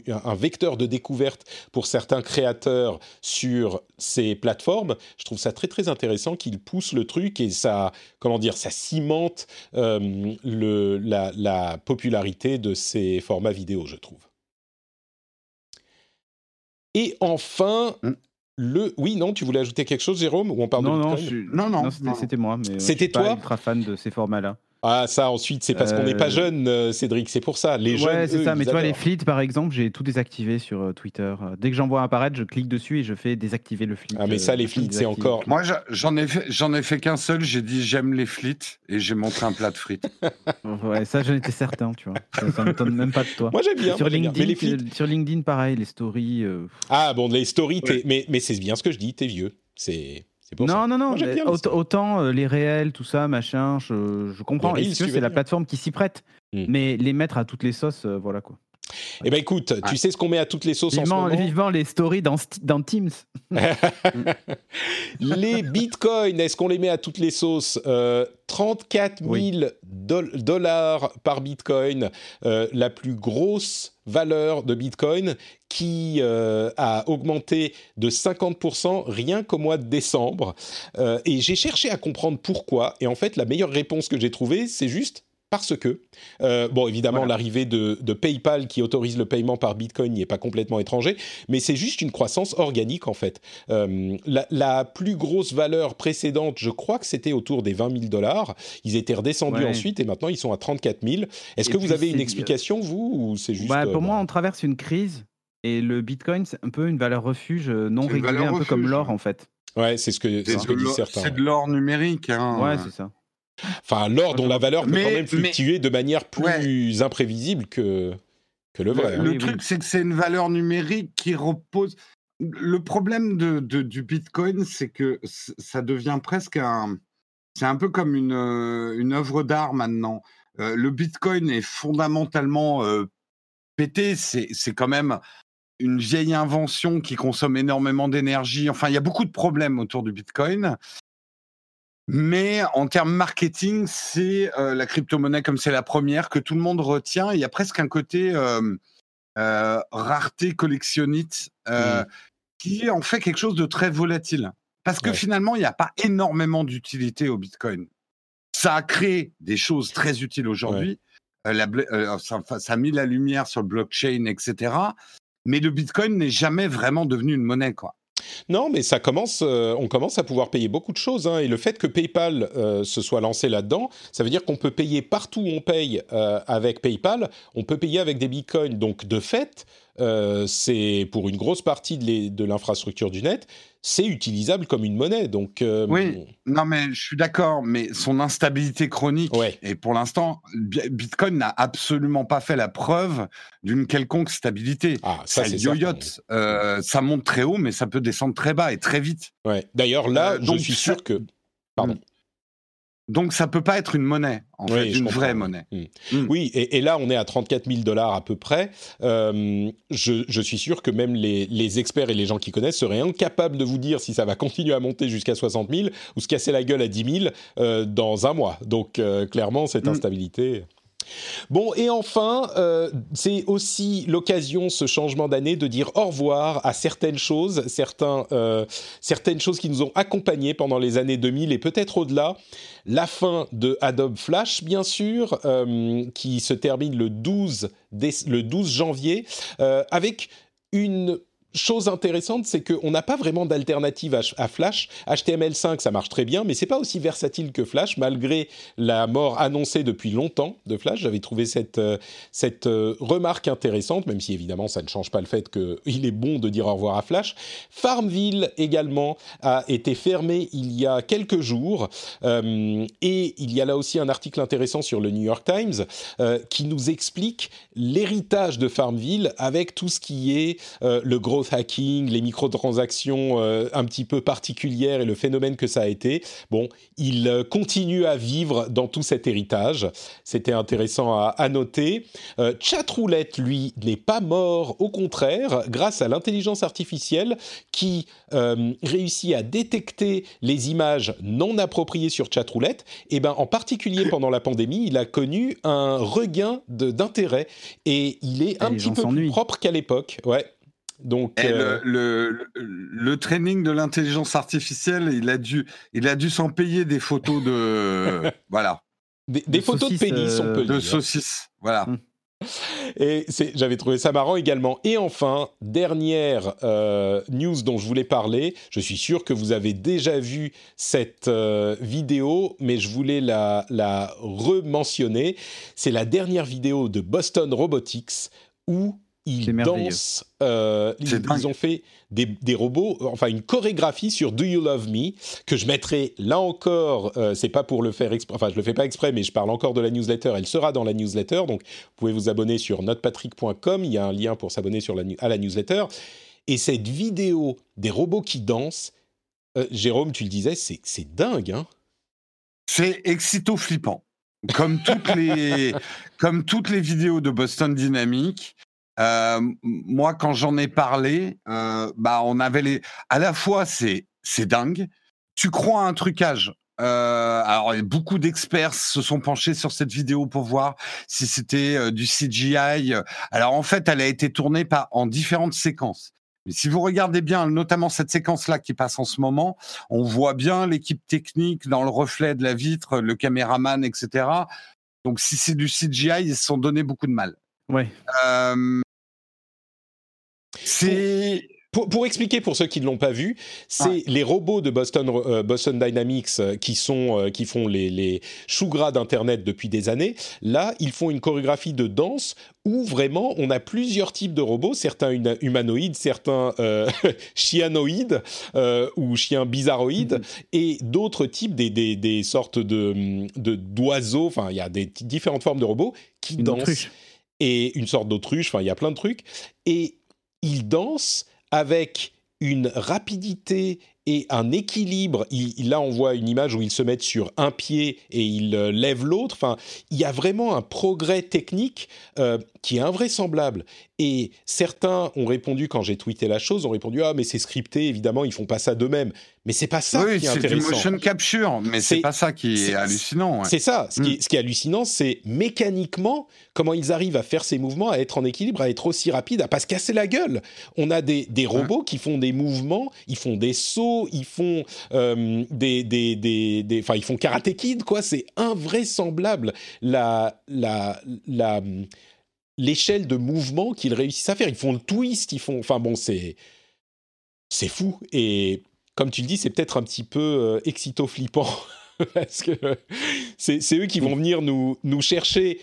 un vecteur de découverte pour certains créateurs sur ces plateformes. Je trouve ça très très intéressant qu'ils poussent le truc et ça, comment dire, ça cimente euh, le, la, la popularité de ces formats vidéo, je trouve. Et enfin, Mm. le... Oui, non, tu voulais ajouter quelque chose, Jérôme, ou on parle Non, de non, je Non, non, non, c'était moi. mais, je C'était suis pas toi? ultra fan de ces formats-là. Ah, ça, ensuite, c'est parce qu'on n'est pas Euh, jeune, euh, Cédric, c'est pour ça. Les jeunes, ouais, c'est ça. Mais vois, les flits, par exemple, j'ai tout désactivé sur euh, Twitter. Dès que j'en vois apparaître, je clique dessus et je fais désactiver le flit. Ah, mais ça, euh, les flits, c'est encore... Moi, j'en ai fait, j'en ai fait qu'un seul. J'ai dit j'aime les flits et j'ai montré un plat de frites. Ouais, ça, j'en étais certain, tu vois. Ça, ça m'étonne même pas de toi. Moi, j'aime bien. sur, bien. Mais LinkedIn, les flits... sur LinkedIn, pareil, les stories. euh, Ah, bon, les stories, Ouais. mais, mais c'est bien ce que je dis, t'es vieux. C'est ça. Non, non, non. Moi, autant euh, les réels, tout ça, machin, je, je comprends. Veux, tu c'est la plateforme qui s'y prête. Hmm. Mais les mettre à toutes les sauces, euh, voilà quoi. Eh ben écoute, tu sais ce qu'on met à toutes les sauces en Vivement, ce moment vivement les stories dans, Teams. Les bitcoins, est-ce qu'on les met à toutes les sauces? Euh, 34 000 Oui. dol- dollars par bitcoin, euh, la plus grosse valeur de bitcoin qui euh, a augmenté de 50% rien qu'au mois de décembre. Euh, et j'ai cherché à comprendre pourquoi. Et en fait, la meilleure réponse que j'ai trouvée, c'est juste parce que, euh, bon, évidemment, Voilà. l'arrivée de, de PayPal qui autorise le paiement par Bitcoin n'y est pas complètement étranger, mais c'est juste une croissance organique en fait. Euh, la, la plus grosse valeur précédente, je crois que c'était autour des 20 000 dollars. Ils étaient redescendus Ouais. ensuite et maintenant ils sont à 34 000. Est-ce que vous avez une explication, vous, ou c'est juste. Bah, euh, pour moi, bah, on traverse une crise et le Bitcoin, c'est un peu une valeur refuge euh, non régulée, un peu comme refuge, l'or en fait. Ouais, c'est ce que, ce disent l'or- certains. c'est de l'or numérique. Hein. Ouais, c'est ça. Enfin, l'or dont la valeur peut Mais- quand même mais- fluctuer de manière plus imprévisible que, que le vrai. Le, hein. le Oui, truc, oui. c'est que c'est une valeur numérique qui repose. le problème de, de- du Bitcoin, c'est que ça devient presque un. C'est un peu comme une, euh, une œuvre d'art maintenant. Euh, le Bitcoin est fondamentalement euh, pété. C'est c'est quand même une vieille invention qui consomme énormément d'énergie. Enfin, il y a beaucoup de problèmes autour du Bitcoin. Mais en termes marketing, c'est euh, la crypto-monnaie comme c'est la première que tout le monde retient. Il y a presque un côté euh, euh, rareté collectionnite euh, qui en fait quelque chose de très volatile. Parce que Ouais. finalement, il n'y a pas énormément d'utilité au Bitcoin. Ça a créé des choses très utiles aujourd'hui. Euh, euh, ça, ça a mis la lumière sur le blockchain, etc. Mais le Bitcoin n'est jamais vraiment devenu une monnaie, quoi. Non, mais ça commence, euh, on commence à pouvoir payer beaucoup de choses. hein, et le fait que PayPal euh, se soit lancé là-dedans, ça veut dire qu'on peut payer partout où on paye euh, avec PayPal, on peut payer avec des bitcoins. Donc, de fait, euh, c'est pour une grosse partie de l'infrastructure du net, c'est utilisable comme une monnaie. Donc, euh, Oui. Non, mais je suis d'accord, mais son instabilité chronique, Ouais. et pour l'instant, Bi- Bitcoin n'a absolument pas fait la preuve d'une quelconque stabilité. Ah, ça, Ça c'est yoyote, euh, ça monte très haut, mais ça peut descendre très bas et très vite. Ouais. D'ailleurs, là, je donc suis sûr que. Pardon. Donc ça peut pas être une monnaie, en Oui, fait, une comprends, vraie monnaie. Mm. Mm. Oui, et, et là, on est à 34 000 dollars à peu près. Euh, je, je suis sûr que même les, les experts et les gens qui connaissent seraient incapables de vous dire si ça va continuer à monter jusqu'à 60 000 ou se casser la gueule à 10 000 euh, dans un mois. Donc, euh, clairement, cette Mm. instabilité. Bon, et enfin, euh, c'est aussi l'occasion, ce changement d'année, de dire au revoir à certaines choses, certains, euh, certaines choses qui nous ont accompagnés pendant les années 2000 et peut-être au-delà. La fin de Adobe Flash, bien sûr, euh, qui se termine le 12, déce- le 12 janvier, avec une chose intéressante, c'est qu'on n'a pas vraiment d'alternative à, Flash. HTML5, ça marche très bien, mais c'est pas aussi versatile que Flash, malgré la mort annoncée depuis longtemps de Flash. J'avais trouvé cette, euh, cette euh, remarque intéressante, même si évidemment ça ne change pas le fait qu'il est bon de dire au revoir à Flash. Farmville également a été fermé il y a quelques jours, euh, et il y a là aussi un article intéressant sur le New York Times qui nous explique l'héritage de Farmville avec tout ce qui est le growth hacking, les microtransactions euh, un petit peu particulières et le phénomène que ça a été. Bon, il euh, continue à vivre dans tout cet héritage. C'était intéressant à, à noter. Euh, Chatroulette, lui, n'est pas mort. Au contraire, grâce à l'intelligence artificielle qui euh, réussit à détecter les images non appropriées sur Chatroulette, et ben en particulier pendant la pandémie, il a connu un regain d'intérêt et il est un petit peu plus propre qu'à l'époque. Ouais. Donc, Et euh, le, le, training de l'intelligence artificielle, il a dû, il a dû s'en payer des photos de, voilà, des, des de photos de pénis, on euh, peut de dire. saucisses, voilà. Mm. Et c'est- j'avais trouvé ça marrant également. Et enfin, dernière euh, news dont je voulais parler. Je suis sûr que vous avez déjà vu cette euh, vidéo, mais je voulais la, la rementionner. C'est la dernière vidéo de Boston Robotics où ils dansent. euh, ils, ont fait des, des robots, enfin une chorégraphie sur Do You Love Me que je mettrai là encore. euh, c'est pas pour le faire exprès, enfin je le fais pas exprès, mais je parle encore de la newsletter. Elle sera dans la newsletter, donc vous pouvez vous abonner sur notepatrick.com. Il y a un lien pour s'abonner sur la, nu- à la newsletter. Et cette vidéo des robots qui dansent, euh, Jérôme, tu le disais, c'est c'est dingue, hein C'est excito-flippant. Comme toutes les, comme toutes les vidéos de Boston Dynamics. Euh, moi, quand j'en ai parlé, euh, bah, on avait les. À la fois, c'est c'est dingue. Tu crois à un trucage. Euh, alors, beaucoup d'experts se sont penchés sur cette vidéo pour voir si c'était du CGI. Alors, en fait, elle a été tournée par, en différentes séquences. Mais si vous regardez bien, notamment cette séquence-là qui passe en ce moment, on voit bien l'équipe technique dans le reflet de la vitre, le caméraman, etc. Donc, si c'est du CGI, ils se sont donné beaucoup de mal. Ouais. Euh, c'est Pour, pour expliquer pour ceux qui ne l'ont pas vu, c'est Ouais. les robots de Boston, euh, Boston Dynamics euh, qui, sont, euh, qui font les, les choux gras d'Internet depuis des années. Là, ils font une chorégraphie de danse où vraiment on a plusieurs types de robots, certains humanoïdes, certains chianoïdes ou chiens bizarroïdes, et d'autres types, des, des, des sortes de d'oiseaux, enfin il y a des différentes formes de robots qui Une dansent autruche. et une sorte d'autruche, enfin il y a plein de trucs, et ils dansent avec une rapidité et un équilibre. Il, là, on voit une image où ils se mettent sur un pied et ils euh, lèvent l'autre. Enfin, il y a vraiment un progrès technique euh, qui est invraisemblable. Et certains ont répondu quand j'ai tweeté la chose, ont répondu ah mais c'est scripté, évidemment ils font pas ça d'eux-mêmes. Mais c'est pas ça qui est, intéressant. c'est du motion capture, mais c'est pas ça qui est, hallucinant. C'est ça. Ce, qui, mm. ce, qui, est hallucinant, c'est mécaniquement comment ils arrivent à faire ces mouvements, à être en équilibre, à être aussi rapide, à pas se casser la gueule. On a des, des robots qui font des mouvements, ils font des sauts, ils font euh, des, des, des, enfin ils font karaté kid quoi. C'est invraisemblable la la la l'échelle de mouvement qu'ils réussissent à faire. Ils font le twist, ils font. Enfin bon, c'est c'est fou. Et comme tu le dis, c'est peut-être un petit peu euh, excito-flippant parce que c'est eux qui vont venir nous nous chercher.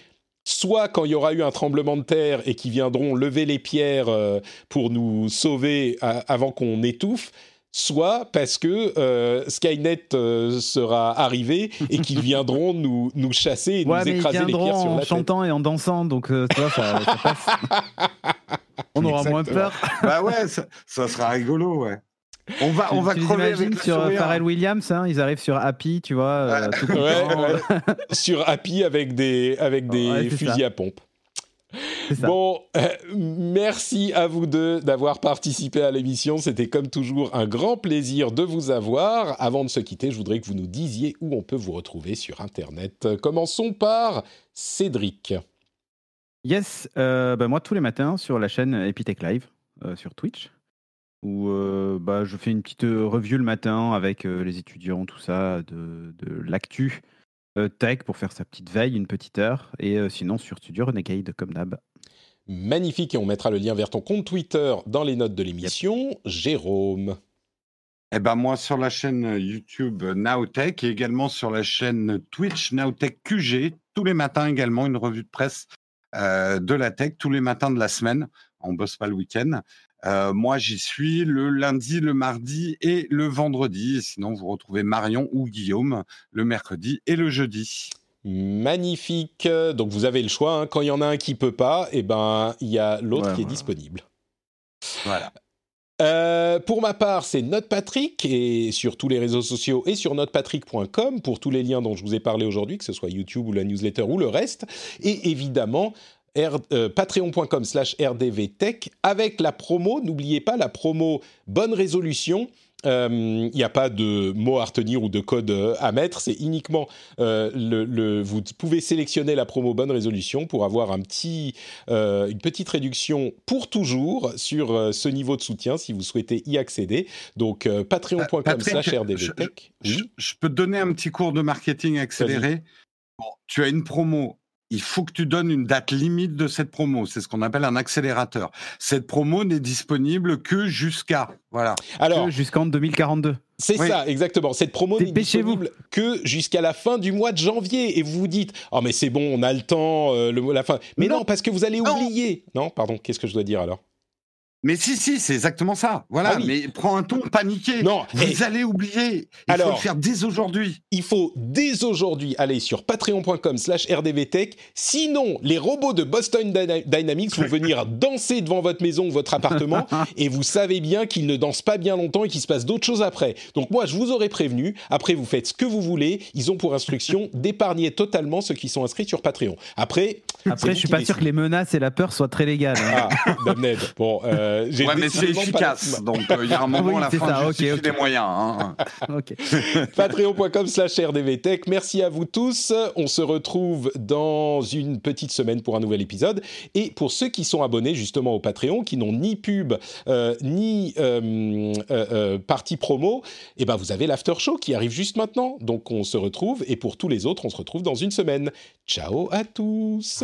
Soit quand il y aura eu un tremblement de terre et qui viendront lever les pierres euh, pour nous sauver avant qu'on étouffe, soit parce que euh, Skynet euh, sera arrivé et qu'ils viendront nous, nous chasser et nous écraser les pierres sur la en chantant et en dansant, donc euh, tu vois, ça, passe. On aura moins peur. bah ouais, ça, sera rigolo, ouais. On va, on va crever avec sur Pharrell Williams, hein, ils arrivent sur Happy, tu vois. sur Happy avec des, avec des fusils à pompe. Bon, euh, merci à vous deux d'avoir participé à l'émission. C'était comme toujours un grand plaisir de vous avoir. Avant de se quitter, je voudrais que vous nous disiez où on peut vous retrouver sur Internet. Commençons par Cédric. Yes, euh, bah, moi tous les matins sur la chaîne Epitech Live euh, sur Twitch, où bah, je fais une petite review le matin avec les étudiants, tout ça, de, de l'actu euh, tech pour faire sa petite veille, une petite heure, et euh, sinon sur Studio Renegade comme d'hab. Magnifique, et on mettra le lien vers ton compte Twitter dans les notes de l'émission. Jérôme. Eh ben moi sur la chaîne YouTube Nowtech et également sur la chaîne Twitch Nowtech QG, tous les matins également une revue de presse euh, de la tech, tous les matins de la semaine. On bosse pas le week-end. Euh, moi, j'y suis le lundi, le mardi et le vendredi. Sinon, vous retrouvez Marion ou Guillaume le mercredi et le jeudi. Magnifique. Donc, vous avez le choix. Hein. Quand il y en a un qui peut pas, et eh ben, il y a l'autre qui est disponible. Voilà. Euh, pour ma part, c'est NotePatrick et sur tous les réseaux sociaux et sur notepatrick.com pour tous les liens dont je vous ai parlé aujourd'hui, que ce soit YouTube ou la newsletter ou le reste. Et évidemment, euh, patreon.com slash rdvtech avec la promo, n'oubliez pas la promo bonne résolution. Il euh, n'y a pas de mot à retenir ou de code euh, à mettre, c'est uniquement le, vous pouvez sélectionner la promo bonne résolution pour avoir un petit, une petite réduction pour toujours sur ce niveau de soutien si vous souhaitez y accéder. Donc patreon.com slash rdvtech. Je, je, peux te donner un petit cours de marketing accéléré? tu as une promo il faut que tu donnes une date limite de cette promo. C'est ce qu'on appelle un accélérateur. Cette promo n'est disponible que jusqu'à voilà. Alors jusqu'en 2042. C'est ça, exactement. Cette promo n'est disponible que jusqu'à la fin du mois de janvier. Et vous vous dites, oh mais c'est bon, on a le temps, euh, le, la fin. Mais non, parce que vous allez oublier. Non, pardon, qu'est-ce que je dois dire alors? Mais si, si, c'est exactement ça. Voilà, ah mais prends un ton paniqué. Non, vous allez oublier. Il Alors, faut le faire dès aujourd'hui. Il faut dès aujourd'hui aller sur patreon.com slash rdvtech. Sinon, les robots de Boston Dynamics vont venir danser devant votre maison ou votre appartement et vous savez bien qu'ils ne dansent pas bien longtemps et qu'il se passe d'autres choses après. Donc moi, je vous aurais prévenu. Après, vous faites ce que vous voulez. Ils ont pour instruction d'épargner totalement ceux qui sont inscrits sur Patreon. Après, après, je suis pas sûr que les menaces et la peur soient très légales. Hein. Ah, Bon, euh, ouais, mais c'est efficace. Donc, euh, il y a un moment, à la fin, ça. Okay, des moyens. Hein. Patreon.com slash rdvtech. Merci à vous tous. On se retrouve dans une petite semaine pour un nouvel épisode. Et pour ceux qui sont abonnés justement au Patreon, qui n'ont ni pub, euh, ni euh, partie promo, eh ben, vous avez l'after show qui arrive juste maintenant. Donc, on se retrouve. Et pour tous les autres, on se retrouve dans une semaine. Ciao à tous.